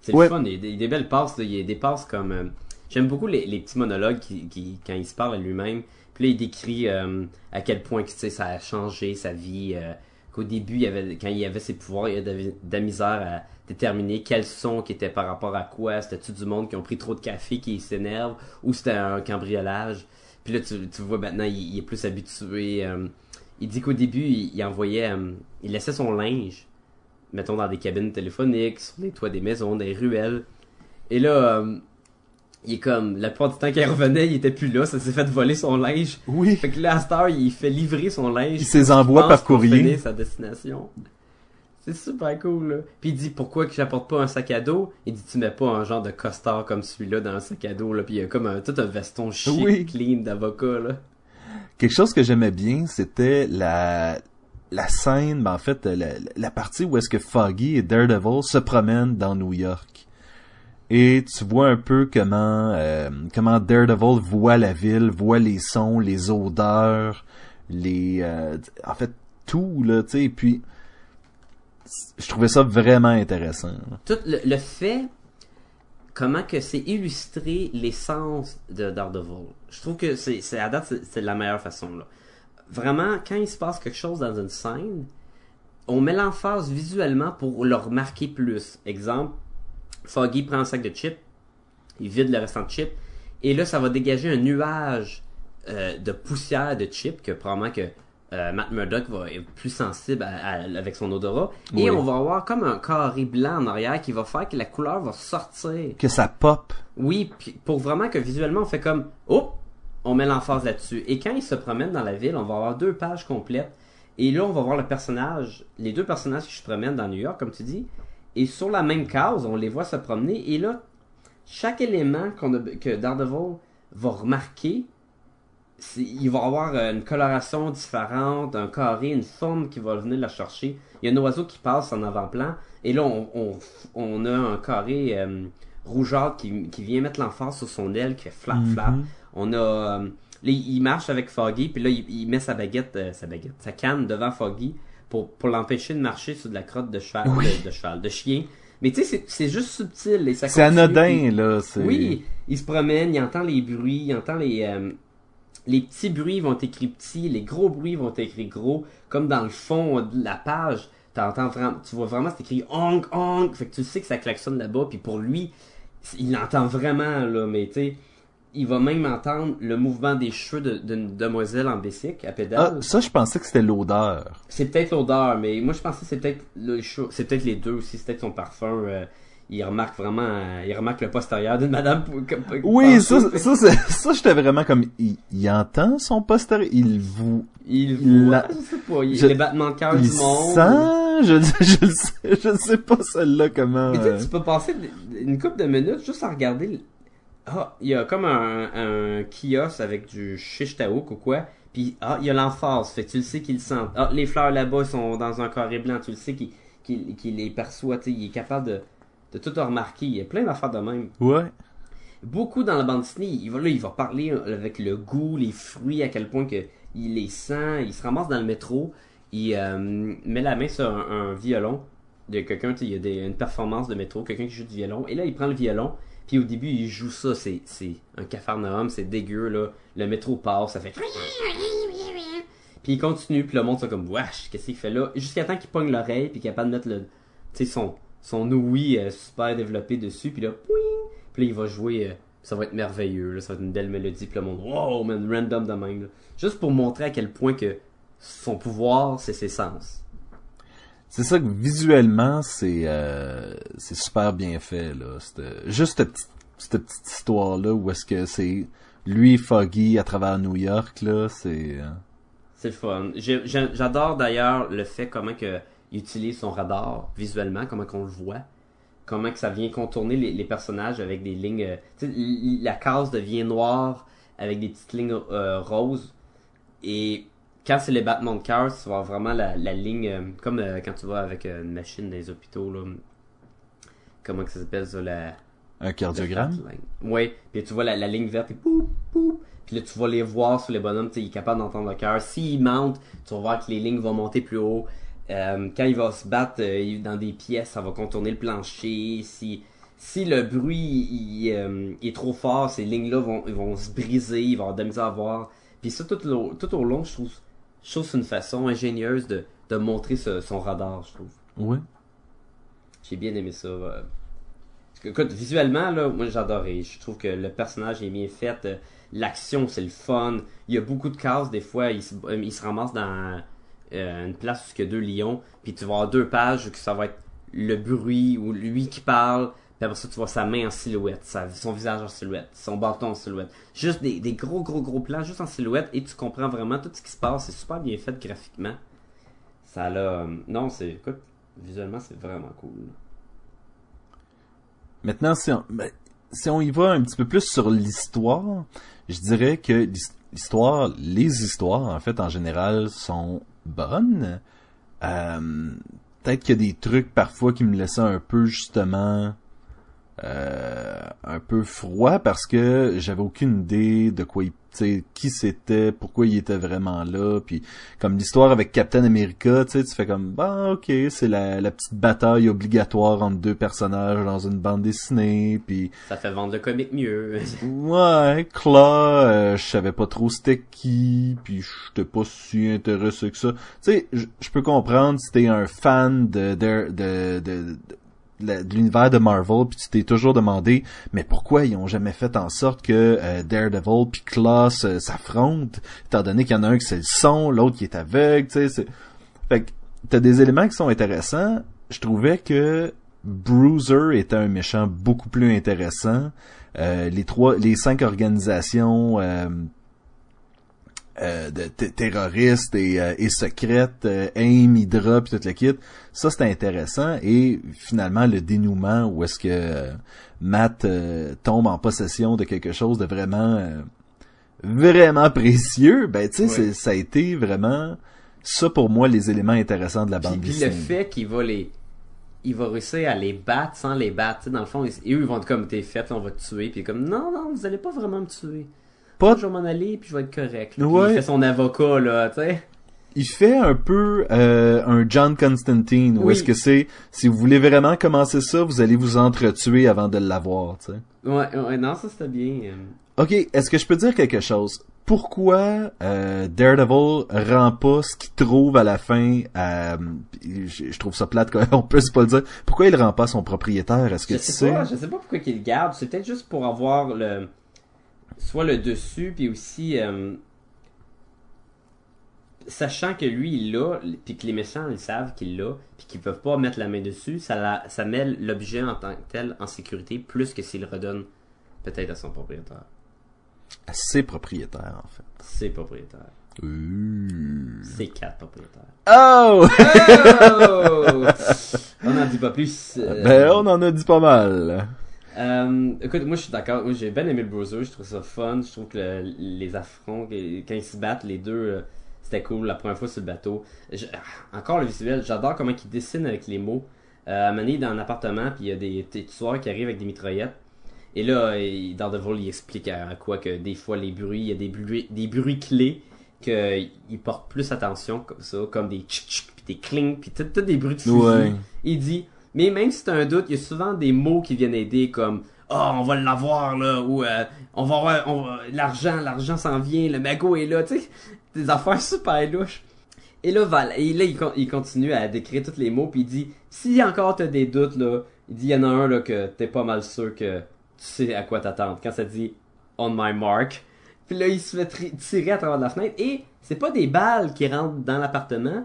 Speaker 2: c'est
Speaker 1: Ouais.
Speaker 2: le fun. Il y a des, il y a des belles passes, là. il y a des passes comme euh, j'aime beaucoup les, les petits monologues qui, qui quand il se parle à lui-même. Puis il décrit euh, à quel point ça a changé sa vie. euh, qu'au début, il avait, quand il avait ses pouvoirs, il avait de, la misère à déterminer quels sons qui étaient par rapport à quoi. C'était-tu du monde qui ont pris trop de café, qui s'énerve, ou c'était un cambriolage? Puis là, tu, vois, maintenant, il, est plus habitué. euh, il dit qu'au début, il, envoyait, il laissait son linge, mettons, dans des cabines téléphoniques, sur les toits des maisons, des ruelles. Et là, il est comme, la plupart du temps qu'il revenait, il était plus là, ça s'est fait voler son linge.
Speaker 1: Oui.
Speaker 2: Fait que là, à cette heure, il fait livrer son linge.
Speaker 1: Il s'les envoie par courrier.
Speaker 2: sa destination. C'est super cool, là. Puis il dit, pourquoi que j'apporte pas un sac à dos? Il dit, tu mets pas un genre de costard comme celui-là dans un sac à dos, là. Puis il y a comme un, tout un veston chic,
Speaker 1: Oui.
Speaker 2: clean d'avocat, là.
Speaker 1: Quelque chose que j'aimais bien, c'était la la scène, ben en fait, la, la partie où est-ce que Foggy et Daredevil se promènent dans New York. Et tu vois un peu comment euh, comment Daredevil voit la ville, voit les sons, les odeurs, les euh, en fait tout là, tu sais, puis je trouvais ça vraiment intéressant.
Speaker 2: Tout le, le fait, comment que c'est illustré l'essence de Daredevil. Je trouve que c'est, à date, c'est la meilleure façon, là. Vraiment, quand il se passe quelque chose dans une scène, on met l'emphase visuellement pour le remarquer plus. Exemple, Foggy prend un sac de chips, il vide le restant de chips, et là, ça va dégager un nuage euh, de poussière de chips que probablement que euh, Matt Murdock va être plus sensible à- à- avec son odorat.
Speaker 1: Oui.
Speaker 2: Et on va avoir comme un carré blanc en arrière qui va faire que la couleur va sortir.
Speaker 1: Que ça pop.
Speaker 2: Oui, pour vraiment que visuellement on fait comme oh, on met l'emphase là-dessus. Et quand il se promène dans la ville, on va avoir deux pages complètes. Et là, on va voir le personnage, les deux personnages qui se promènent dans New York, comme tu dis. Et sur la même case, on les voit se promener. Et là, chaque élément qu'on a, que Daredevil va remarquer, c'est- il va avoir euh, une coloration différente, un carré, une forme qui va venir la chercher. Il y a un oiseau qui passe en avant-plan, et là, on, on, on a un carré euh, rougeâtre qui, qui vient mettre l'emphase sur son aile, qui fait flap, flap. On a... euh, là, il marche avec Foggy, puis là, il, il met sa baguette, euh, sa baguette, sa canne devant Foggy pour, pour l'empêcher de marcher sur de la crotte de cheval,
Speaker 1: Oui.
Speaker 2: de, de cheval, de chien. Mais tu sais, c'est- juste subtil et ça
Speaker 1: C'est anodin
Speaker 2: puis-
Speaker 1: là,
Speaker 2: oui, il se promène, il entend les bruits, il entend les euh, les petits bruits vont être écrits petits, les gros bruits vont être écrits gros, comme dans le fond de la page, t'entends vraiment, tu vois vraiment c'est écrit honk honk, fait que tu sais que ça klaxonne là-bas, puis pour lui, il l'entend vraiment là, mais tu sais, il va même entendre le mouvement des cheveux de- d'une demoiselle en bicycle à pédale.
Speaker 1: Ah, ça je pensais que c'était l'odeur.
Speaker 2: C'est peut-être l'odeur, mais moi je pensais que c'est peut-être le. C'est peut-être les deux aussi, c'est peut-être son parfum. euh, il remarque vraiment, euh, il remarque le postérieur d'une madame. comme-
Speaker 1: Oui, ça, ça, c'est- ça, j'étais vraiment comme, il, il entend son poster, il vous,
Speaker 2: Il
Speaker 1: la-
Speaker 2: je sais pas, il,
Speaker 1: je-
Speaker 2: les battements de cœur du monde.
Speaker 1: sent, je, je, le sais, je sais pas celle-là comment.
Speaker 2: Mais tu sais,
Speaker 1: euh,
Speaker 2: tu peux passer une couple de minutes juste à regarder. Ah, il y a comme un, un kiosque avec du shish taouk ou quoi. Puis, ah, il y a l'emphase. Fait que tu le sais qu'il le sent. Ah, les fleurs là-bas sont dans un carré blanc. Tu le sais qu'il les perçoit. Il est capable de, de tout remarquer. Il y a plein d'affaires de même.
Speaker 1: Ouais.
Speaker 2: Beaucoup dans la bande dessinée, il va, là, il va parler avec le goût, les fruits, à quel point que il les sent. Il se ramasse dans le métro. Il euh, met la main sur un, un violon de quelqu'un, il y a des, une performance de métro, quelqu'un qui joue du violon. Et là, il prend le violon. Puis au début, il joue ça. C'est, un cafarnaum, c'est dégueu, là. Le métro passe, ça fait... Puis il continue, puis le monde, c'est comme, wesh, qu'est-ce qu'il fait là? Jusqu'à temps qu'il pogne l'oreille, puis qu'il est capable de mettre le, son, son ouïe euh, super développé dessus, puis là! Puis là, il va jouer, euh, ça va être merveilleux, là, ça va être une belle mélodie, puis le monde, wow, man, random de même, là. Juste pour montrer à quel point que son pouvoir, c'est ses sens.
Speaker 1: C'est ça que visuellement, c'est, euh, c'est super bien fait, là. Juste cette petite, cette petite histoire-là où est-ce que c'est lui, Foggy, à travers New York, là, c'est, euh,
Speaker 2: C'est le fun. J'adore d'ailleurs le fait comment que il utilise son radar visuellement, comment qu'on le voit, comment que ça vient contourner les, personnages avec des lignes. euh, la case devient noire avec des petites lignes euh, roses. Et quand c'est les battements de cœur, tu vois vraiment la, la ligne, euh, comme euh, quand tu vas avec euh, une machine dans les hôpitaux, là. Comment que ça s'appelle ça, la...
Speaker 1: un cardiogramme?
Speaker 2: Oui, puis tu vois la, la ligne verte et poup, poup. Puis là, tu vas les voir sur les bonhommes, tu sais, il est capable d'entendre le cœur. S'il monte, tu vas voir que les lignes vont monter plus haut. Quand il va se battre dans des pièces, ça va contourner le plancher. Si, si le bruit il, il est trop fort, ces lignes-là vont, ils vont se briser, il va avoir de la misère à voir. Puis ça, tout, tout au long, je trouve, je trouve c'est une façon ingénieuse de, de montrer ce- son radar, je trouve.
Speaker 1: Ouais.
Speaker 2: J'ai bien aimé ça. euh. Parce que, écoute, visuellement, là, moi j'adorais. Je trouve que le personnage est bien fait. euh, L'action, c'est le fun. Il y a beaucoup de cases, des fois, il se, euh, il se ramasse dans euh, une place où il y a deux lions. Puis tu vas avoir deux pages que ça va être le bruit ou lui qui parle. Puis après ça, tu vois sa main en silhouette, son visage en silhouette, son bâton en silhouette. Juste des, gros, gros, gros plans, juste en silhouette. Et tu comprends vraiment tout ce qui se passe. C'est super bien fait graphiquement. Ça l'a. euh, non, c'est. Écoute, visuellement, c'est vraiment cool.
Speaker 1: Maintenant, si on, ben, si on y va un petit peu plus sur l'histoire, je dirais que l'his- l'histoire, les histoires, en fait, en général, sont bonnes. Euh, Peut-être qu'il y a des trucs parfois qui me laissaient un peu, justement, un peu froid parce que j'avais aucune idée de quoi il, tu sais, qui c'était, pourquoi il était vraiment là, puis comme l'histoire avec Captain America, tu sais, tu fais comme, bah ok, c'est la, la petite bataille obligatoire entre deux personnages dans une bande dessinée, puis
Speaker 2: Ça fait vendre le comic mieux.
Speaker 1: ouais, Claw, euh, je savais pas trop c'était qui, puis j'étais pas si intéressé que ça. Tu sais, je je peux comprendre si t'es un fan de de de, de, de- de l'univers de Marvel, puis tu t'es toujours demandé, mais pourquoi ils ont jamais fait en sorte que euh, Daredevil puis Claw se- s'affrontent, étant donné qu'il y en a un qui c'est le son, l'autre qui est aveugle, tu sais. Fait que t'as des éléments qui sont intéressants. Je trouvais que Bruiser était un méchant beaucoup plus intéressant. Euh, les trois, les cinq organisations euh, euh, de t- terroristes et, euh, et secrètes, euh, AIM, Hydra, puis toute kit, ça c'était intéressant. Et finalement le dénouement où est-ce que euh, Matt euh, tombe en possession de quelque chose de vraiment euh, vraiment précieux, ben tu sais,
Speaker 2: Ouais.
Speaker 1: ça a été vraiment ça pour moi les éléments intéressants de la
Speaker 2: Puis,
Speaker 1: bande
Speaker 2: puis
Speaker 1: dessinée.
Speaker 2: le fait qu'il va les. Il va réussir à les battre sans les battre. Tu sais, dans le fond, ils, eux, ils vont être comme t'es fait, on va te tuer. Puis comme, non, non, vous allez pas vraiment me tuer.
Speaker 1: Pas
Speaker 2: je vais m'en aller, puis je vais être correct. là. Puis
Speaker 1: Ouais.
Speaker 2: il fait son avocat, là, tu sais.
Speaker 1: il fait un peu euh, un John Constantine où
Speaker 2: Oui.
Speaker 1: est-ce que c'est si vous voulez vraiment commencer ça, vous allez vous entretuer avant de l'avoir, tu sais.
Speaker 2: Ouais, ouais, non, ça c'était bien. euh.
Speaker 1: OK, est-ce que je peux dire quelque chose? Pourquoi euh, Daredevil rend pas ce qu'il trouve à la fin à- je, je trouve ça plate qu'on peut pas le dire. Pourquoi il rend pas son propriétaire? Est-ce que
Speaker 2: Je
Speaker 1: tu
Speaker 2: sais
Speaker 1: sais?
Speaker 2: pas, je sais pas pourquoi qu'il le garde. C'est peut-être juste pour avoir le. Soit le dessus, puis aussi. euh, Sachant que lui, il l'a, puis que les méchants, ils savent qu'il l'a, puis qu'ils peuvent pas mettre la main dessus, ça, la- ça met l'objet en tant que tel en sécurité, plus que s'il redonne peut-être à son propriétaire.
Speaker 1: À ses propriétaires en fait.
Speaker 2: Ses propriétaires.
Speaker 1: Ouh.
Speaker 2: Ses quatre propriétaires.
Speaker 1: Oh
Speaker 2: Oh! On n'en dit pas plus. euh,
Speaker 1: Ben on en a dit pas mal.
Speaker 2: Euh, écoute, moi je suis d'accord. Moi j'ai bien aimé le Bruiser. Je trouve ça fun. Je trouve que le- les affronts, quand ils se battent, les deux, euh, c'était cool. La première fois sur le bateau. Je- ah, encore le visuel. J'adore comment ils dessinent avec les mots. Euh, à Mané dans un appartement, puis il y a des, tueurs qui arrivent avec des mitraillettes. Et là, il- Daredevil il explique à, quoi que des fois les bruits, il y a des bruits, des bruits clés qu'ils portent plus attention comme ça, comme des tchic tchic, puis des clings, puis tout, tout des bruits de fusil.
Speaker 1: Ouais.
Speaker 2: Il dit, mais même si t'as un doute, il y a souvent des mots qui viennent aider comme Ah, on va l'avoir là, ou euh, on va avoir on va- l'argent, l'argent s'en vient, le magot est là, tu sais, des affaires super louches. Et là, Val, et là il, con- il continue à décrire tous les mots, puis il dit Si encore t'as des doutes là, il dit il y en a un là que t'es pas mal sûr que tu sais à quoi t'attendre. Quand ça dit On my mark, puis là il se fait tirer à travers la fenêtre, et c'est pas des balles qui rentrent dans l'appartement,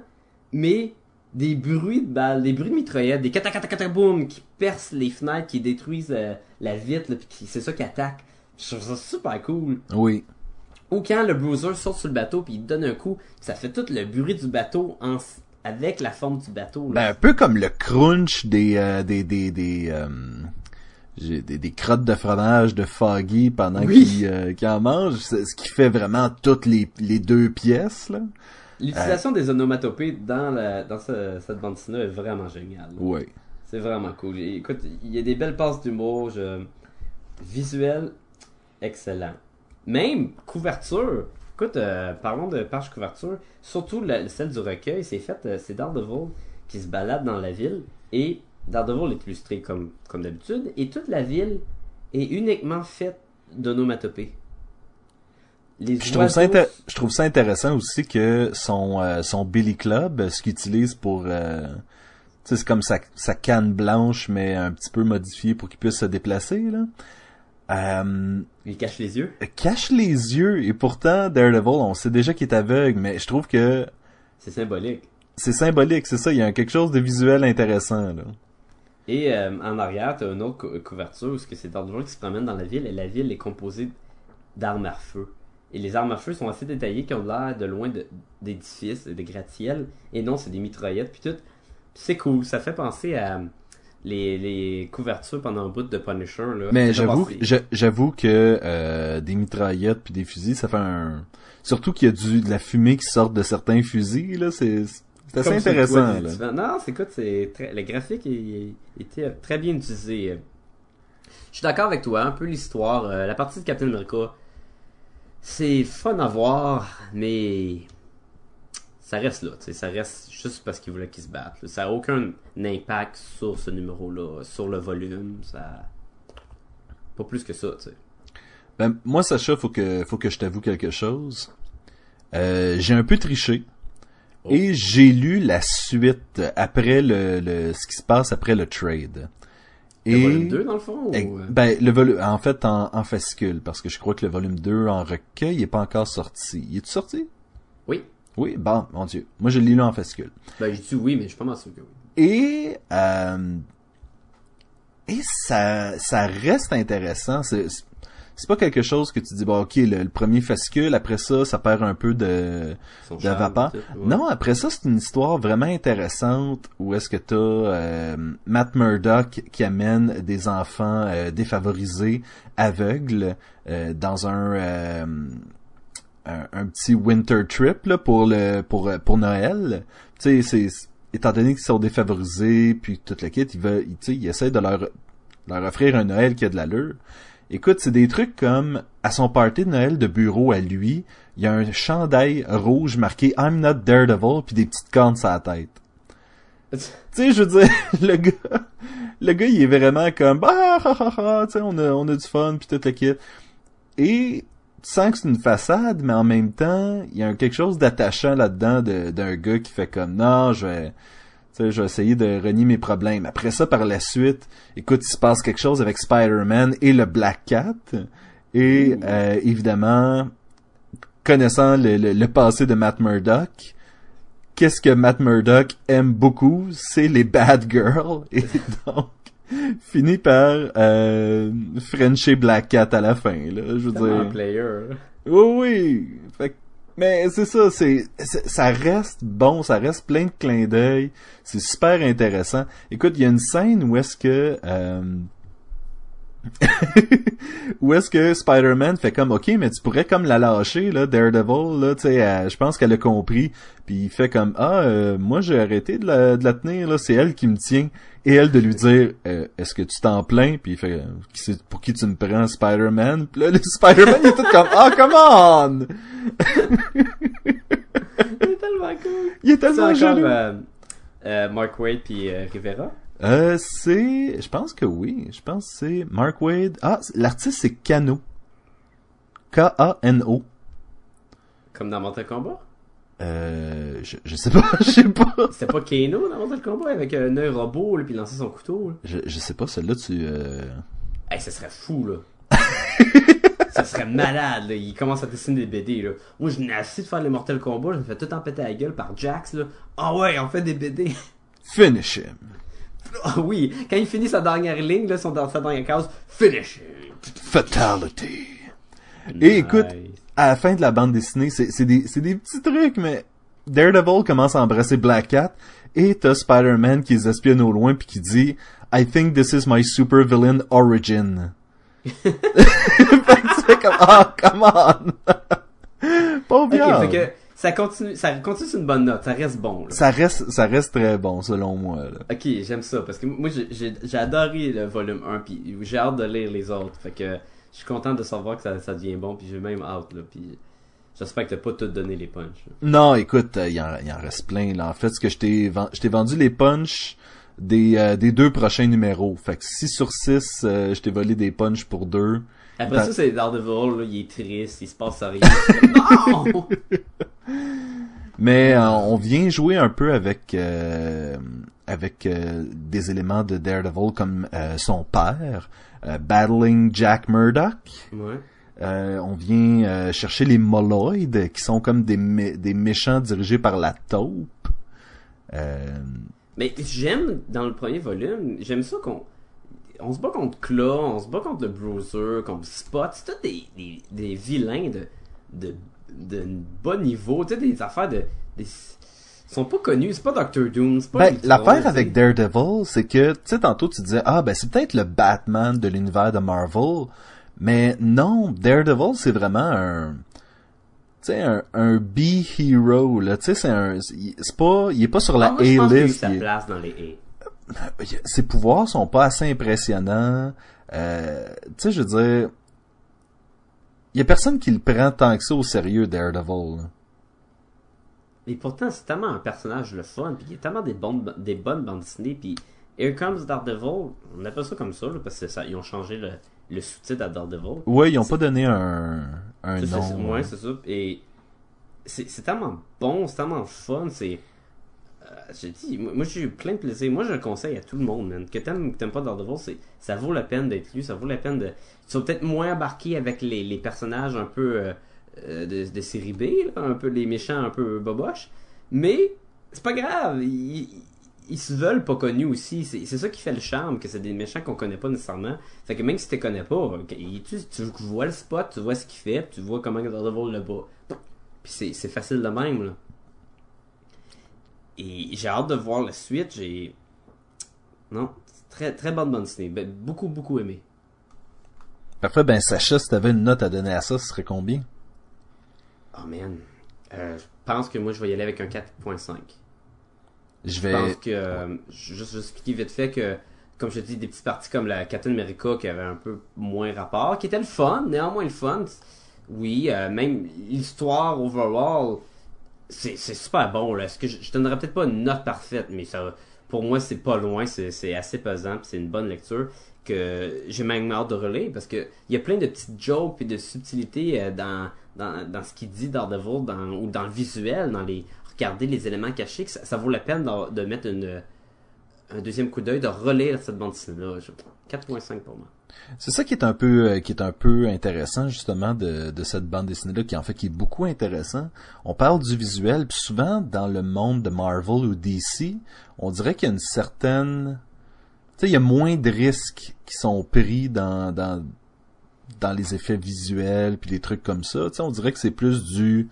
Speaker 2: mais des bruits de balles, des bruits de mitraillettes, des catacatacataboum qui percent les fenêtres, qui détruisent euh, la vitre, là, puis c'est ça qui attaque. Je trouve ça super cool.
Speaker 1: Oui.
Speaker 2: Ou quand le bruiser saute sur le bateau puis il donne un coup, ça fait tout le bruit du bateau en- avec la forme du bateau.
Speaker 1: Ben,
Speaker 2: là.
Speaker 1: un peu comme le crunch des euh, des des des, euh, des des crottes de fromage de Foggy pendant
Speaker 2: Oui.
Speaker 1: qu'il euh, qu'il en mange, ce qui fait vraiment toutes les les deux pièces là.
Speaker 2: L'utilisation des onomatopées dans, la, dans ce- cette bande dessinée est vraiment géniale.
Speaker 1: Ouais.
Speaker 2: C'est vraiment cool. Écoute, il y a des belles passes d'humour. Je... Visuel, excellent. Même couverture. Écoute, euh, parlons de page couverture. Surtout la- celle du recueil, c'est fait, euh, c'est Daredevil qui se balade dans la ville. Et Daredevil est illustré comme, comme d'habitude. Et toute la ville est uniquement faite d'onomatopées. Les
Speaker 1: je trouve ça je trouve ça intéressant aussi que son euh, son Billy Club, euh, ce qu'il utilise pour euh, tu sais c'est comme sa, sa canne blanche mais un petit peu modifiée pour qu'il puisse se déplacer là. Euh,
Speaker 2: Il cache les yeux.
Speaker 1: cache les yeux et pourtant Daredevil, on sait déjà qu'il est aveugle mais je trouve que
Speaker 2: C'est symbolique.
Speaker 1: c'est symbolique, c'est ça, il y a quelque chose de visuel intéressant là.
Speaker 2: Et euh, en arrière, t'as une autre cou- couverture où c'est Daredevil qui se promène dans la ville et la ville est composée d'armes à feu. Et les armes à feu sont assez détaillées, qui ont l'air de loin de- d'édifices, et de gratte-ciel. Et non, c'est des mitraillettes, puis tout. Puis C'est cool, ça fait penser à les, les couvertures pendant un bout de Punisher. Là.
Speaker 1: Mais j'avoue, j'avoue que euh, des mitraillettes puis des fusils, ça fait un surtout qu'il y a du de la fumée qui sort de certains fusils là, c'est c'est assez intéressant là.
Speaker 2: Non, c'est écoute, c'est très, le graphique était très bien utilisé. Je suis d'accord avec toi, un peu l'histoire, euh, la partie de Captain America, c'est fun à voir, mais ça reste là, tu sais, ça reste juste parce qu'il voulait qu'ils se battent. là. Ça n'a aucun impact sur ce numéro-là, sur le volume, ça, pas plus que ça, tu sais.
Speaker 1: Ben, moi Sacha, faut que faut que je t'avoue quelque chose. Euh, j'ai un peu triché.
Speaker 2: Oh.
Speaker 1: Et j'ai lu la suite après le, le ce qui se passe après le trade.
Speaker 2: Le volume 2, dans le fond, ou...
Speaker 1: Ben, le volume, en fait, en, en fascicule, parce que je crois que le volume 2 en recueil est pas encore sorti. Il est sorti?
Speaker 2: Oui.
Speaker 1: Oui, bon, mon dieu. Moi, je l'ai lu en fascicule.
Speaker 2: Ben, j'ai dit oui, mais je suis pas mal sûr que oui.
Speaker 1: Et, euh, et ça, ça reste intéressant. C'est, c'est pas quelque chose que tu dis, bon, ok, le, le premier fascicule, après ça, ça perd un peu de,
Speaker 2: Son
Speaker 1: de
Speaker 2: charme,
Speaker 1: vapeur.
Speaker 2: ouais.
Speaker 1: Non, après ça, c'est une histoire vraiment intéressante où est-ce que t'as euh, Matt Murdock qui amène des enfants euh, défavorisés, aveugles, euh, dans un, euh, un un petit winter trip là, pour le pour pour Noël. Tu sais, c'est étant donné qu'ils sont défavorisés puis toute la kit, ils veulent, ils, tu sais, ils essaient de leur leur offrir un Noël qui a de l'allure. Écoute, c'est des trucs comme à son party de Noël de bureau à lui, il y a un chandail rouge marqué I'm not Daredevil puis des petites cornes sur la tête. Tu sais, je veux dire, le gars, le gars, il est vraiment comme, bah, ha, ha, ha, tu sais, on a, on a du fun puis toute la kit. Et tu sens que c'est une façade, mais en même temps, il y a quelque chose d'attachant là-dedans de- d'un gars qui fait comme, non, je vais, sais, je vais essayer de renier mes problèmes. Après ça, par la suite, écoute, il se passe quelque chose avec Spider-Man et le Black Cat. Et euh, évidemment, connaissant le, le- le passé de Matt Murdock, qu'est-ce que Matt Murdock aime beaucoup, c'est les bad girls. Et donc, finit par euh, Frencher Black Cat à la fin. Là, je veux
Speaker 2: Tellement un
Speaker 1: dire.
Speaker 2: player.
Speaker 1: Oui, oui. Fait que- mais c'est ça, c'est, ça reste bon, ça reste plein de clins d'œil. C'est super intéressant. Écoute, il y a une scène où est-ce que euh, où est-ce que Spider-Man fait comme OK, mais tu pourrais comme la lâcher là, Daredevil là, tu sais, je pense qu'elle a compris. Puis il fait comme ah, euh, moi j'ai arrêté de la, de la tenir là, c'est elle qui me tient et elle de lui dire Euh, est-ce que tu t'en plains? Puis il fait c'est- pour qui tu me prends Spider-Man? Puis là le Spider-Man il est tout comme ah come on
Speaker 2: C'est tellement cool.
Speaker 1: il est tellement
Speaker 2: encore
Speaker 1: jaloux.
Speaker 2: euh, euh, Mark Wade puis Rivera?
Speaker 1: Euh, c'est, je pense que oui. Je pense que c'est Mark Wade. Ah, l'artiste c'est Kano. K-A-N-O.
Speaker 2: Comme dans Mortal Kombat?
Speaker 1: Euh, je, je sais pas, je sais pas.
Speaker 2: C'était pas Kano dans Mortal Kombat avec un œil robot là, puis il lançait son couteau. Là.
Speaker 1: Je, je sais pas, celle-là tu. Euh...
Speaker 2: Hey, ça serait fou là. ça serait malade là. Il commence à dessiner des BD là. Moi je n'ai assez de faire les Mortal Kombat, je me fais tout en péter la gueule par Jax là. Ah ouais, on fait des BD.
Speaker 1: Finish him.
Speaker 2: Ah oui, quand il finit sa dernière ligne là, son sa dernière case, finish. it.
Speaker 1: Fatality. Et écoute. À la fin de la bande dessinée, c'est des, petits trucs, mais Daredevil commence à embrasser Black Cat et t'as Spider-Man qui les espionne au loin puis qui dit I think this is my super villain origin. fait que comme ah come on. Pas bien.
Speaker 2: fait que ça continue, ça continue sur une bonne note, ça reste bon là.
Speaker 1: Ça reste ça reste très bon selon moi là.
Speaker 2: Ok, j'aime ça parce que moi j'ai adoré le volume 1 puis j'ai hâte de lire les autres. Fait que je suis content de savoir que ça, ça devient bon puis j'ai même hâte là puis j'espère que t'as pas tout donné les punchs.
Speaker 1: Non, écoute, euh, il en, il en reste plein là. En fait, ce que je t'ai ven- je t'ai vendu les punchs des euh, des deux prochains numéros. Fait que 6 sur 6, je t'ai volé des punchs pour deux.
Speaker 2: Après ça, c'est Daredevil, là, il est triste, il se passe rien. non!
Speaker 1: Mais euh, on vient jouer un peu avec euh, avec euh, des éléments de Daredevil comme euh, son père, euh, battling Jack Murdoch.
Speaker 2: Ouais.
Speaker 1: Euh, on vient euh, chercher les Moloids, qui sont comme des, mé- des méchants dirigés par la taupe. Euh,
Speaker 2: Mais j'aime, dans le premier volume, j'aime ça qu'on on se bat contre Claw, on se bat contre le Bruiser, contre Spot. C'est tous des, des, des vilains de, de, de bas niveau. Tu sais, des affaires de... Des, ils sont pas connus, c'est pas Doctor Doom, c'est pas...
Speaker 1: Ben, l'affaire avec Daredevil, c'est que, tu sais, tantôt tu disais, ah, ben, c'est peut-être le Batman de l'univers de Marvel, mais non, Daredevil, c'est vraiment un, tu sais, un, un B-hero, là, tu sais, c'est un, c'est pas, il est pas sur
Speaker 2: Ah,
Speaker 1: la
Speaker 2: moi, je pense qu'il a eu
Speaker 1: A-list,
Speaker 2: sa
Speaker 1: il
Speaker 2: place dans les A.
Speaker 1: ses pouvoirs sont pas assez impressionnants, euh, tu sais, je veux dire, il y a personne qui le prend tant que ça au sérieux, Daredevil, là.
Speaker 2: Mais pourtant, c'est tellement un personnage le fun, puis il y a tellement des bonnes, des bonnes bandes dessinées, puis Here Comes Daredevil, on appelle ça comme ça, là, parce que ça, ils ont changé le, le sous-titre à Daredevil.
Speaker 1: Ouais, ils ont pas donné un, un
Speaker 2: Ça, c'est-
Speaker 1: nom.
Speaker 2: ouais, c'est ça. Et c'est c'est tellement bon, c'est tellement fun, c'est... euh, j'ai dit, moi moi, j'ai eu plein de plaisir. Moi je le conseille à tout le monde, man. Que t'aimes ou que t'aimes pas Daredevil, c'est ça vaut la peine d'être lu, ça vaut la peine de. Tu vas peut-être moins embarqué avec les, les personnages un peu euh, euh, de, de série B, un peu les méchants un peu boboches. Mais c'est pas grave, ils, se veulent pas connus aussi. C'est c'est ça qui fait le charme, que c'est des méchants qu'on connaît pas nécessairement. Fait que même si tu connais pas, tu, tu vois le spot, tu vois ce qu'il fait, tu vois comment Daredevil le bat. Puis c'est c'est facile de même, là. Et j'ai hâte de voir la suite. J'ai. Non, très, très bonne bande dessinée. Ben, beaucoup, beaucoup aimé.
Speaker 1: Parfait, ben Sacha, si t'avais une note à donner à ça, ce serait combien?
Speaker 2: Oh man. Euh, je pense que moi je vais y aller avec un 4.5.
Speaker 1: Je
Speaker 2: Je
Speaker 1: vais...
Speaker 2: pense que. euh, juste, juste expliquer vite fait que, comme je te dis, des petites parties comme la Captain America qui avait un peu moins rapport, qui était le fun, néanmoins le fun. Oui, euh, même l'histoire overall, c'est c'est super bon. Là. Est-ce que je, je donnerais peut-être pas une note parfaite, mais ça, pour moi, c'est pas loin, c'est c'est assez pesant, puis c'est une bonne lecture que j'ai même hâte de relire parce que il y a plein de petites jokes et de subtilités euh, dans, dans, dans ce qu'il dit Daredevil dans, ou dans le visuel, dans les regarder les éléments cachés, que ça, vaut la peine de, mettre un deuxième coup d'œil, de relire cette bande dessinée-là. Je- 4.5 pour moi.
Speaker 1: C'est ça qui est un peu euh, qui est un peu intéressant justement de, de cette bande dessinée là qui en fait qui est beaucoup intéressant. On parle du visuel puis souvent dans le monde de Marvel ou DC, on dirait qu'il y a une certaine sais il y a moins de risques qui sont pris dans dans dans les effets visuels puis les trucs comme ça, tu sais on dirait que c'est plus du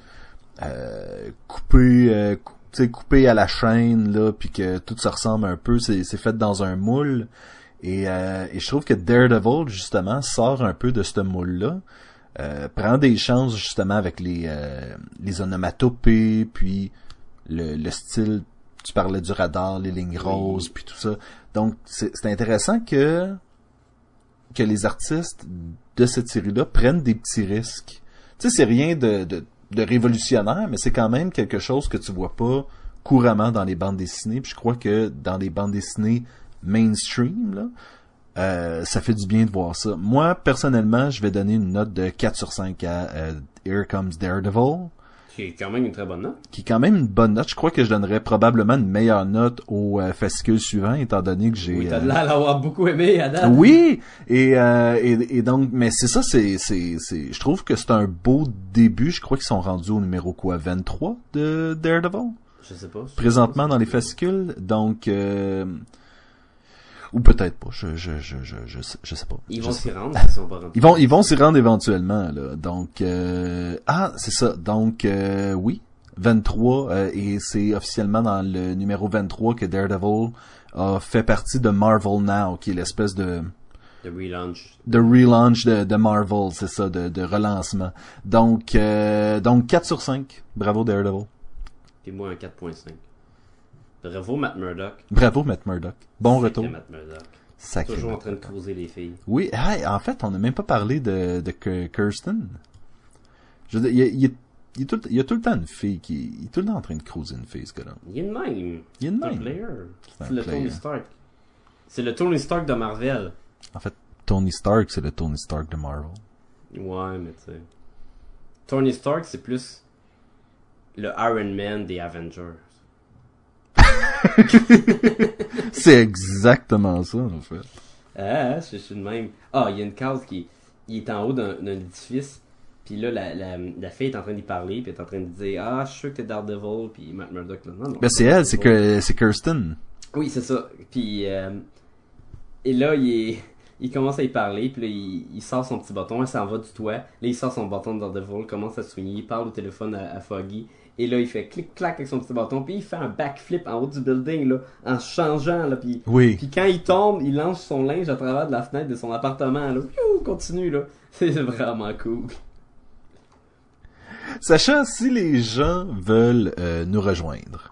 Speaker 1: euh, coupé euh, cou- coupé à la chaîne là puis que tout se ressemble un peu, c'est fait dans un moule. Et, euh, et je trouve que Daredevil, justement, sort un peu de ce moule-là. Euh, prend des chances, justement, avec les, euh, les onomatopées, puis le, le style, tu parlais du radar, les lignes roses, puis tout ça. Donc, c'est intéressant que, que les artistes de cette série-là prennent des petits risques. Tu sais, c'est rien de, de, de révolutionnaire, mais c'est quand même quelque chose que tu vois pas couramment dans les bandes dessinées. Puis je crois que dans les bandes dessinées mainstream, là, euh, ça fait du bien de voir ça. Moi, personnellement, je vais donner une note de 4 sur 5 à euh, Here Comes Daredevil,
Speaker 2: C'est quand même une très bonne note.
Speaker 1: qui est quand même une bonne note. Je crois que je donnerais probablement une meilleure note au euh, fascicule suivant, étant donné que j'ai...
Speaker 2: Oui, t'as
Speaker 1: euh,
Speaker 2: de l'air d'avoir beaucoup aimé, Adam.
Speaker 1: oui, et, euh, et, et donc, mais c'est ça, c'est, c'est, c'est, je trouve que c'est un beau début. Je crois qu'ils sont rendus au numéro quoi, 23 de Daredevil,
Speaker 2: Je sais pas.
Speaker 1: présentement dans les fascicules. Donc, euh, ou peut-être pas. Je, je, je, je, je, sais- je sais pas.
Speaker 2: Ils vont s'y rendre, ils sont pas.
Speaker 1: Ils vont, ils vont s'y rendre éventuellement, là. Donc, euh, ah, c'est ça. Donc, euh, oui, 23, euh, et c'est officiellement dans le numéro 23 que Daredevil a fait partie de Marvel Now, qui est l'espèce de
Speaker 2: De relaunch.
Speaker 1: de relaunch de, de Marvel, c'est ça, de, de relancement. Donc, euh, donc 4 sur 5. Bravo Daredevil.
Speaker 2: Puis moi, un 4.5. Bravo, Matt Murdock.
Speaker 1: Bravo Matt Murdock. Bon retour.
Speaker 2: Matt Murdock.
Speaker 1: Sacré.
Speaker 2: Toujours en train de creuser les filles.
Speaker 1: Oui, hey, en fait, on n'a même pas parlé de, de Kirsten. Je veux dire, il y a, il il tout, il y a tout le temps une fille qui il est tout le temps en train de creuser une fille, ce gars-là.
Speaker 2: Il y a une même.
Speaker 1: Il y a une
Speaker 2: C'est un
Speaker 1: même. C'est
Speaker 2: le
Speaker 1: player.
Speaker 2: Tony Stark. C'est le Tony Stark de Marvel.
Speaker 1: En fait, Tony Stark, c'est le Tony Stark de Marvel.
Speaker 2: Ouais, mais tu sais. Tony Stark, c'est plus le Iron Man des Avengers.
Speaker 1: C'est exactement ça, en fait.
Speaker 2: Ah, je suis de même. Ah, il y a une case qui il est en haut d'un édifice. Puis là, la, la, la fille est en train d'y parler, puis elle est en train de dire Ah, je suis sûr que t'es Daredevil, puis Matt Murdock, non, non.
Speaker 1: Ben, c'est elle, c'est que, c'est Kirsten.
Speaker 2: Oui, c'est ça. Puis, euh, et là, il, est- il commence à y parler, puis là, il, il sort son petit bâton, elle s'en va du toit. Là, il sort son bâton de Daredevil, commence à swinger, il parle au téléphone à, à Foggy. Et là, il fait clic-clac avec son petit bâton, puis il fait un backflip en haut du building, là, en changeant, là, puis...
Speaker 1: Oui.
Speaker 2: Puis quand il tombe, il lance son linge à travers de la fenêtre de son appartement, là. Piou, continue, là. C'est vraiment cool.
Speaker 1: Sacha, si les gens veulent euh, nous rejoindre,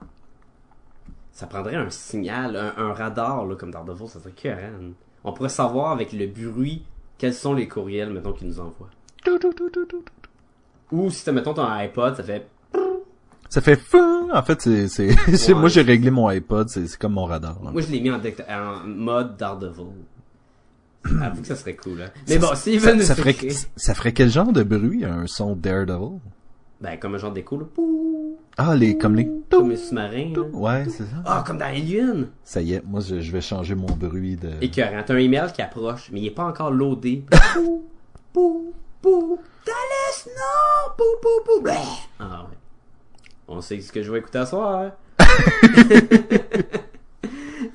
Speaker 2: Ça prendrait un signal, un, un radar, là, comme Daredevil, ça serait écœurant. On pourrait savoir avec le bruit quels sont les courriels, mettons, qu'ils nous envoient. Ou si mettons, ton iPod, ça fait...
Speaker 1: ça fait fou. En fait, c'est, c'est, c'est-
Speaker 2: Ouais.
Speaker 1: moi j'ai réglé mon iPod, c'est, comme mon radar. là.
Speaker 2: Moi, je l'ai mis en, mode Daredevil. Avoue que ça serait cool, hein. Mais bon, s'ils
Speaker 1: ça,
Speaker 2: veulent
Speaker 1: ça ferait, ça ferait quel genre de bruit, un son Daredevil?
Speaker 2: Ben, comme un genre d'écho, là.
Speaker 1: Ah, les, comme les...
Speaker 2: Comme les sous-marins.
Speaker 1: Ouais, c'est ça.
Speaker 2: Ah, comme dans Alien!
Speaker 1: Ça y est, moi je, je vais changer mon bruit de...
Speaker 2: Écœurant. T'as un email qui approche, mais il est pas encore loadé. pou, pou, pou. Dallas, non! Pou, pou, pou. Ah ouais. On sait ce que je vais écouter à soir.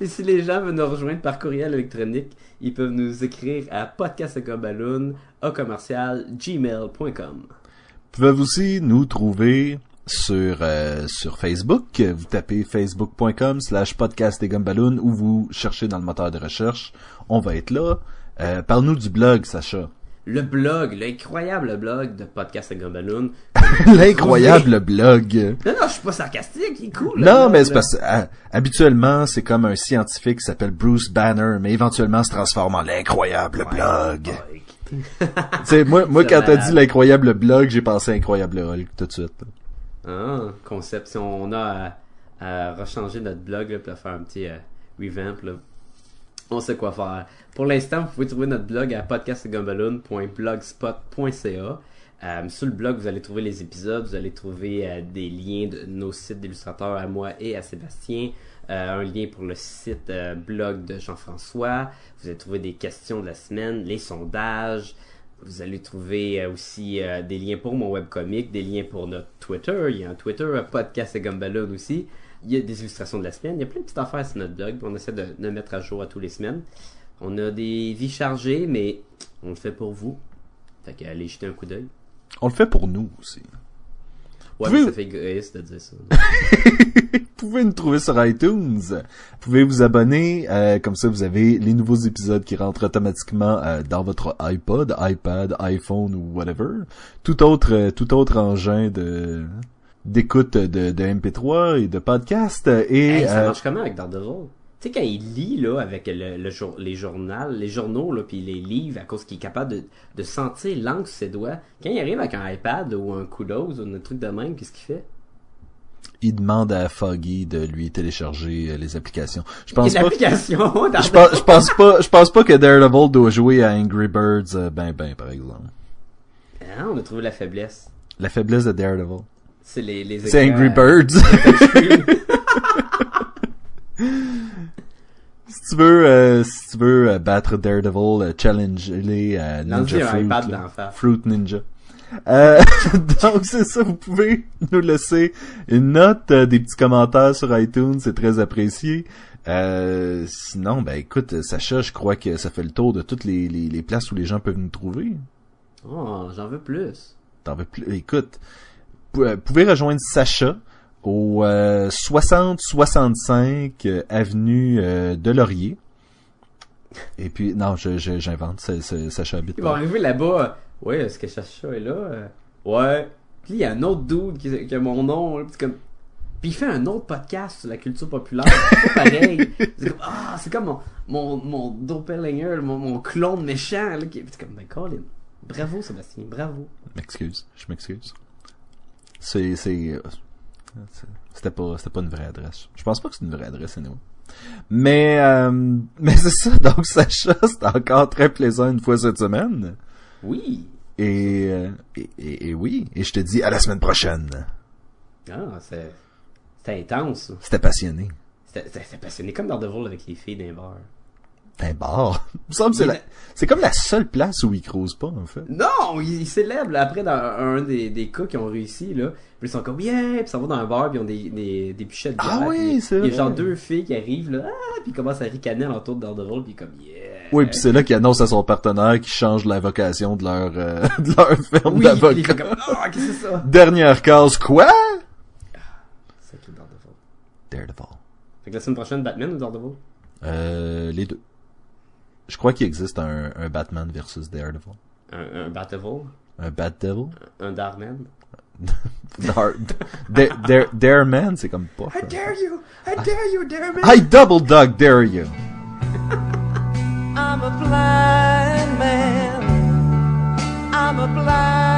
Speaker 2: Et si les gens veulent nous rejoindre par courriel électronique, ils peuvent nous écrire à podcastgobaloon au commercial gmail.com.
Speaker 1: Vous pouvez aussi nous trouver sur euh, sur Facebook. Vous tapez facebook.com slash podcast des gumballoons ou vous cherchez dans le moteur de recherche. On va être là. Euh, Parle-nous du blog, Sacha.
Speaker 2: Le blog, l'incroyable blog de Podcast à Gumballoon.
Speaker 1: L'incroyable blog.
Speaker 2: Non, non, je suis pas sarcastique, il est cool.
Speaker 1: Non,
Speaker 2: blog,
Speaker 1: mais c'est parce que euh, habituellement, c'est comme un scientifique qui s'appelle Bruce Banner, mais éventuellement se transforme en l'incroyable blog.
Speaker 2: Ouais.
Speaker 1: Tu sais, moi, moi quand t'as dit l'incroyable blog, j'ai pensé incroyable Hulk tout de suite.
Speaker 2: Ah, concept. Si on a à, à rechanger notre blog, là, à faire un petit euh, revamp, là, on sait quoi faire. Pour l'instant, vous pouvez trouver notre blog à podcastgumballoon.blogspot.ca. Euh, sur le blog, vous allez trouver les épisodes, vous allez trouver euh, des liens de nos sites d'illustrateurs à moi et à Sébastien, euh, un lien pour le site euh, blog de Jean-François. Vous allez trouver des questions de la semaine, les sondages. Vous allez trouver aussi des liens pour mon webcomic, des liens pour notre Twitter. Il y a un Twitter, un podcast et aussi. Il y a des illustrations de la semaine. Il y a plein de petites affaires sur notre blog. On essaie de, de mettre à jour à tous les semaines. On a des vies chargées, mais on le fait pour vous. Fait que allez jeter un coup d'œil.
Speaker 1: On le fait pour nous aussi.
Speaker 2: Ouais,
Speaker 1: Pouvez-
Speaker 2: mais ça fait égoïste de dire ça.
Speaker 1: Vous pouvez nous trouver sur iTunes. Vous pouvez vous abonner, euh, comme ça vous avez les nouveaux épisodes qui rentrent automatiquement euh, dans votre iPod, iPad, iPhone ou whatever. Tout autre, euh, tout autre engin de d'écoute de, de MP3 et de podcast. Et
Speaker 2: Hey, ça
Speaker 1: euh,
Speaker 2: marche comment avec Daredevil? Tu sais, quand il lit, là, avec le, le jour, les journaux, les journaux, là, puis les livres, à cause qu'il est capable de, de sentir l'encre sur ses doigts, quand il arrive avec un iPad ou un Kudos ou un truc de même, qu'est-ce qu'il fait?
Speaker 1: il demande à Foggy de lui télécharger euh, les applications. Je pense
Speaker 2: a
Speaker 1: pas. Je pense, je pense pas, je pense pas que Daredevil doit jouer à Angry Birds euh, ben ben par exemple.
Speaker 2: Ah, on a trouvé la faiblesse.
Speaker 1: La faiblesse de Daredevil.
Speaker 2: C'est les, les
Speaker 1: C'est
Speaker 2: écrans,
Speaker 1: Angry Birds. si tu veux, euh, si tu veux euh, battre Daredevil, euh, challenge les Ninja Fruit, là. Fruit Ninja. Donc c'est ça, vous pouvez nous laisser une note, des petits commentaires sur iTunes, c'est très apprécié. Sinon, ben écoute, Sacha, je crois que ça fait le tour de toutes les, les, les places où les gens peuvent nous trouver.
Speaker 2: Oh, j'en veux plus.
Speaker 1: T'en veux plus? Écoute, pouvez rejoindre Sacha au euh, 60-65 euh, avenue euh, de Laurier. Et puis, non, je, je- j'invente, c'est, c'est- Sacha habite
Speaker 2: Ils vont arriver là-bas. Ouais, est-ce que Chacha est là? Euh, Ouais. Puis il y a un autre dude qui, qui a mon nom. là, puis comme... Puis il fait un autre podcast sur la culture populaire. C'est pas pareil. C'est comme, ah, c'est comme mon, mon, mon doppelganger, mon, mon clone méchant. Là, qui... puis comme, ben Colin. Bravo Sébastien, bravo.
Speaker 1: M'excuse, je m'excuse. C'est, c'est, c'était pas, c'était pas une vraie adresse. Je pense pas que c'est une vraie adresse, anyway. Mais, euh, mais c'est ça, donc Sacha, c'est encore très plaisant une fois cette semaine.
Speaker 2: Oui.
Speaker 1: Et, euh, et, et- et oui, et je te dis à la semaine prochaine.
Speaker 2: Ah, c'est... C'était intense.
Speaker 1: C'était passionné.
Speaker 2: C'était c'était- c'était passionné, comme Daredevil avec les filles d'un bar.
Speaker 1: Un bar? Il me semble que c'est la- c'est comme la seule place où il crouse pas, en fait.
Speaker 2: Non, ils, ils célèbrent là, après dans un des, des cas qui ont réussi là. Puis ils sont comme yeah, puis ça va dans un bar, puis ils ont des des des pichettes de
Speaker 1: Ah oui, c'est
Speaker 2: Il y a
Speaker 1: vrai.
Speaker 2: genre deux filles qui arrivent là, ah, puis ils commencent à ricaner l'entour de Daredevil, puis comme yeah.
Speaker 1: Oui, puis c'est là qu'il annonce à son partenaire qu'il change la vocation de leur, euh, de leur firme
Speaker 2: oui, puis il fait
Speaker 1: d'avocat.
Speaker 2: comme ah, qu'est-ce que c'est ça?
Speaker 1: Dernière case, quoi?
Speaker 2: C'est qui Daredevil
Speaker 1: Daredevil.
Speaker 2: Fait que la semaine prochaine Batman ou Daredevil?
Speaker 1: Euh, les deux. Je crois qu'il existe un, un Batman versus Daredevil.
Speaker 2: Un, un Batdevil,
Speaker 1: Un Bat Devil?
Speaker 2: un Darkman?
Speaker 1: Dar, Dare, Dare, Dare Man, c'est comme pas.
Speaker 2: I dare you, I dare you, dare man.
Speaker 1: I double dog dare you.
Speaker 3: I'm a blind man. I'm a blind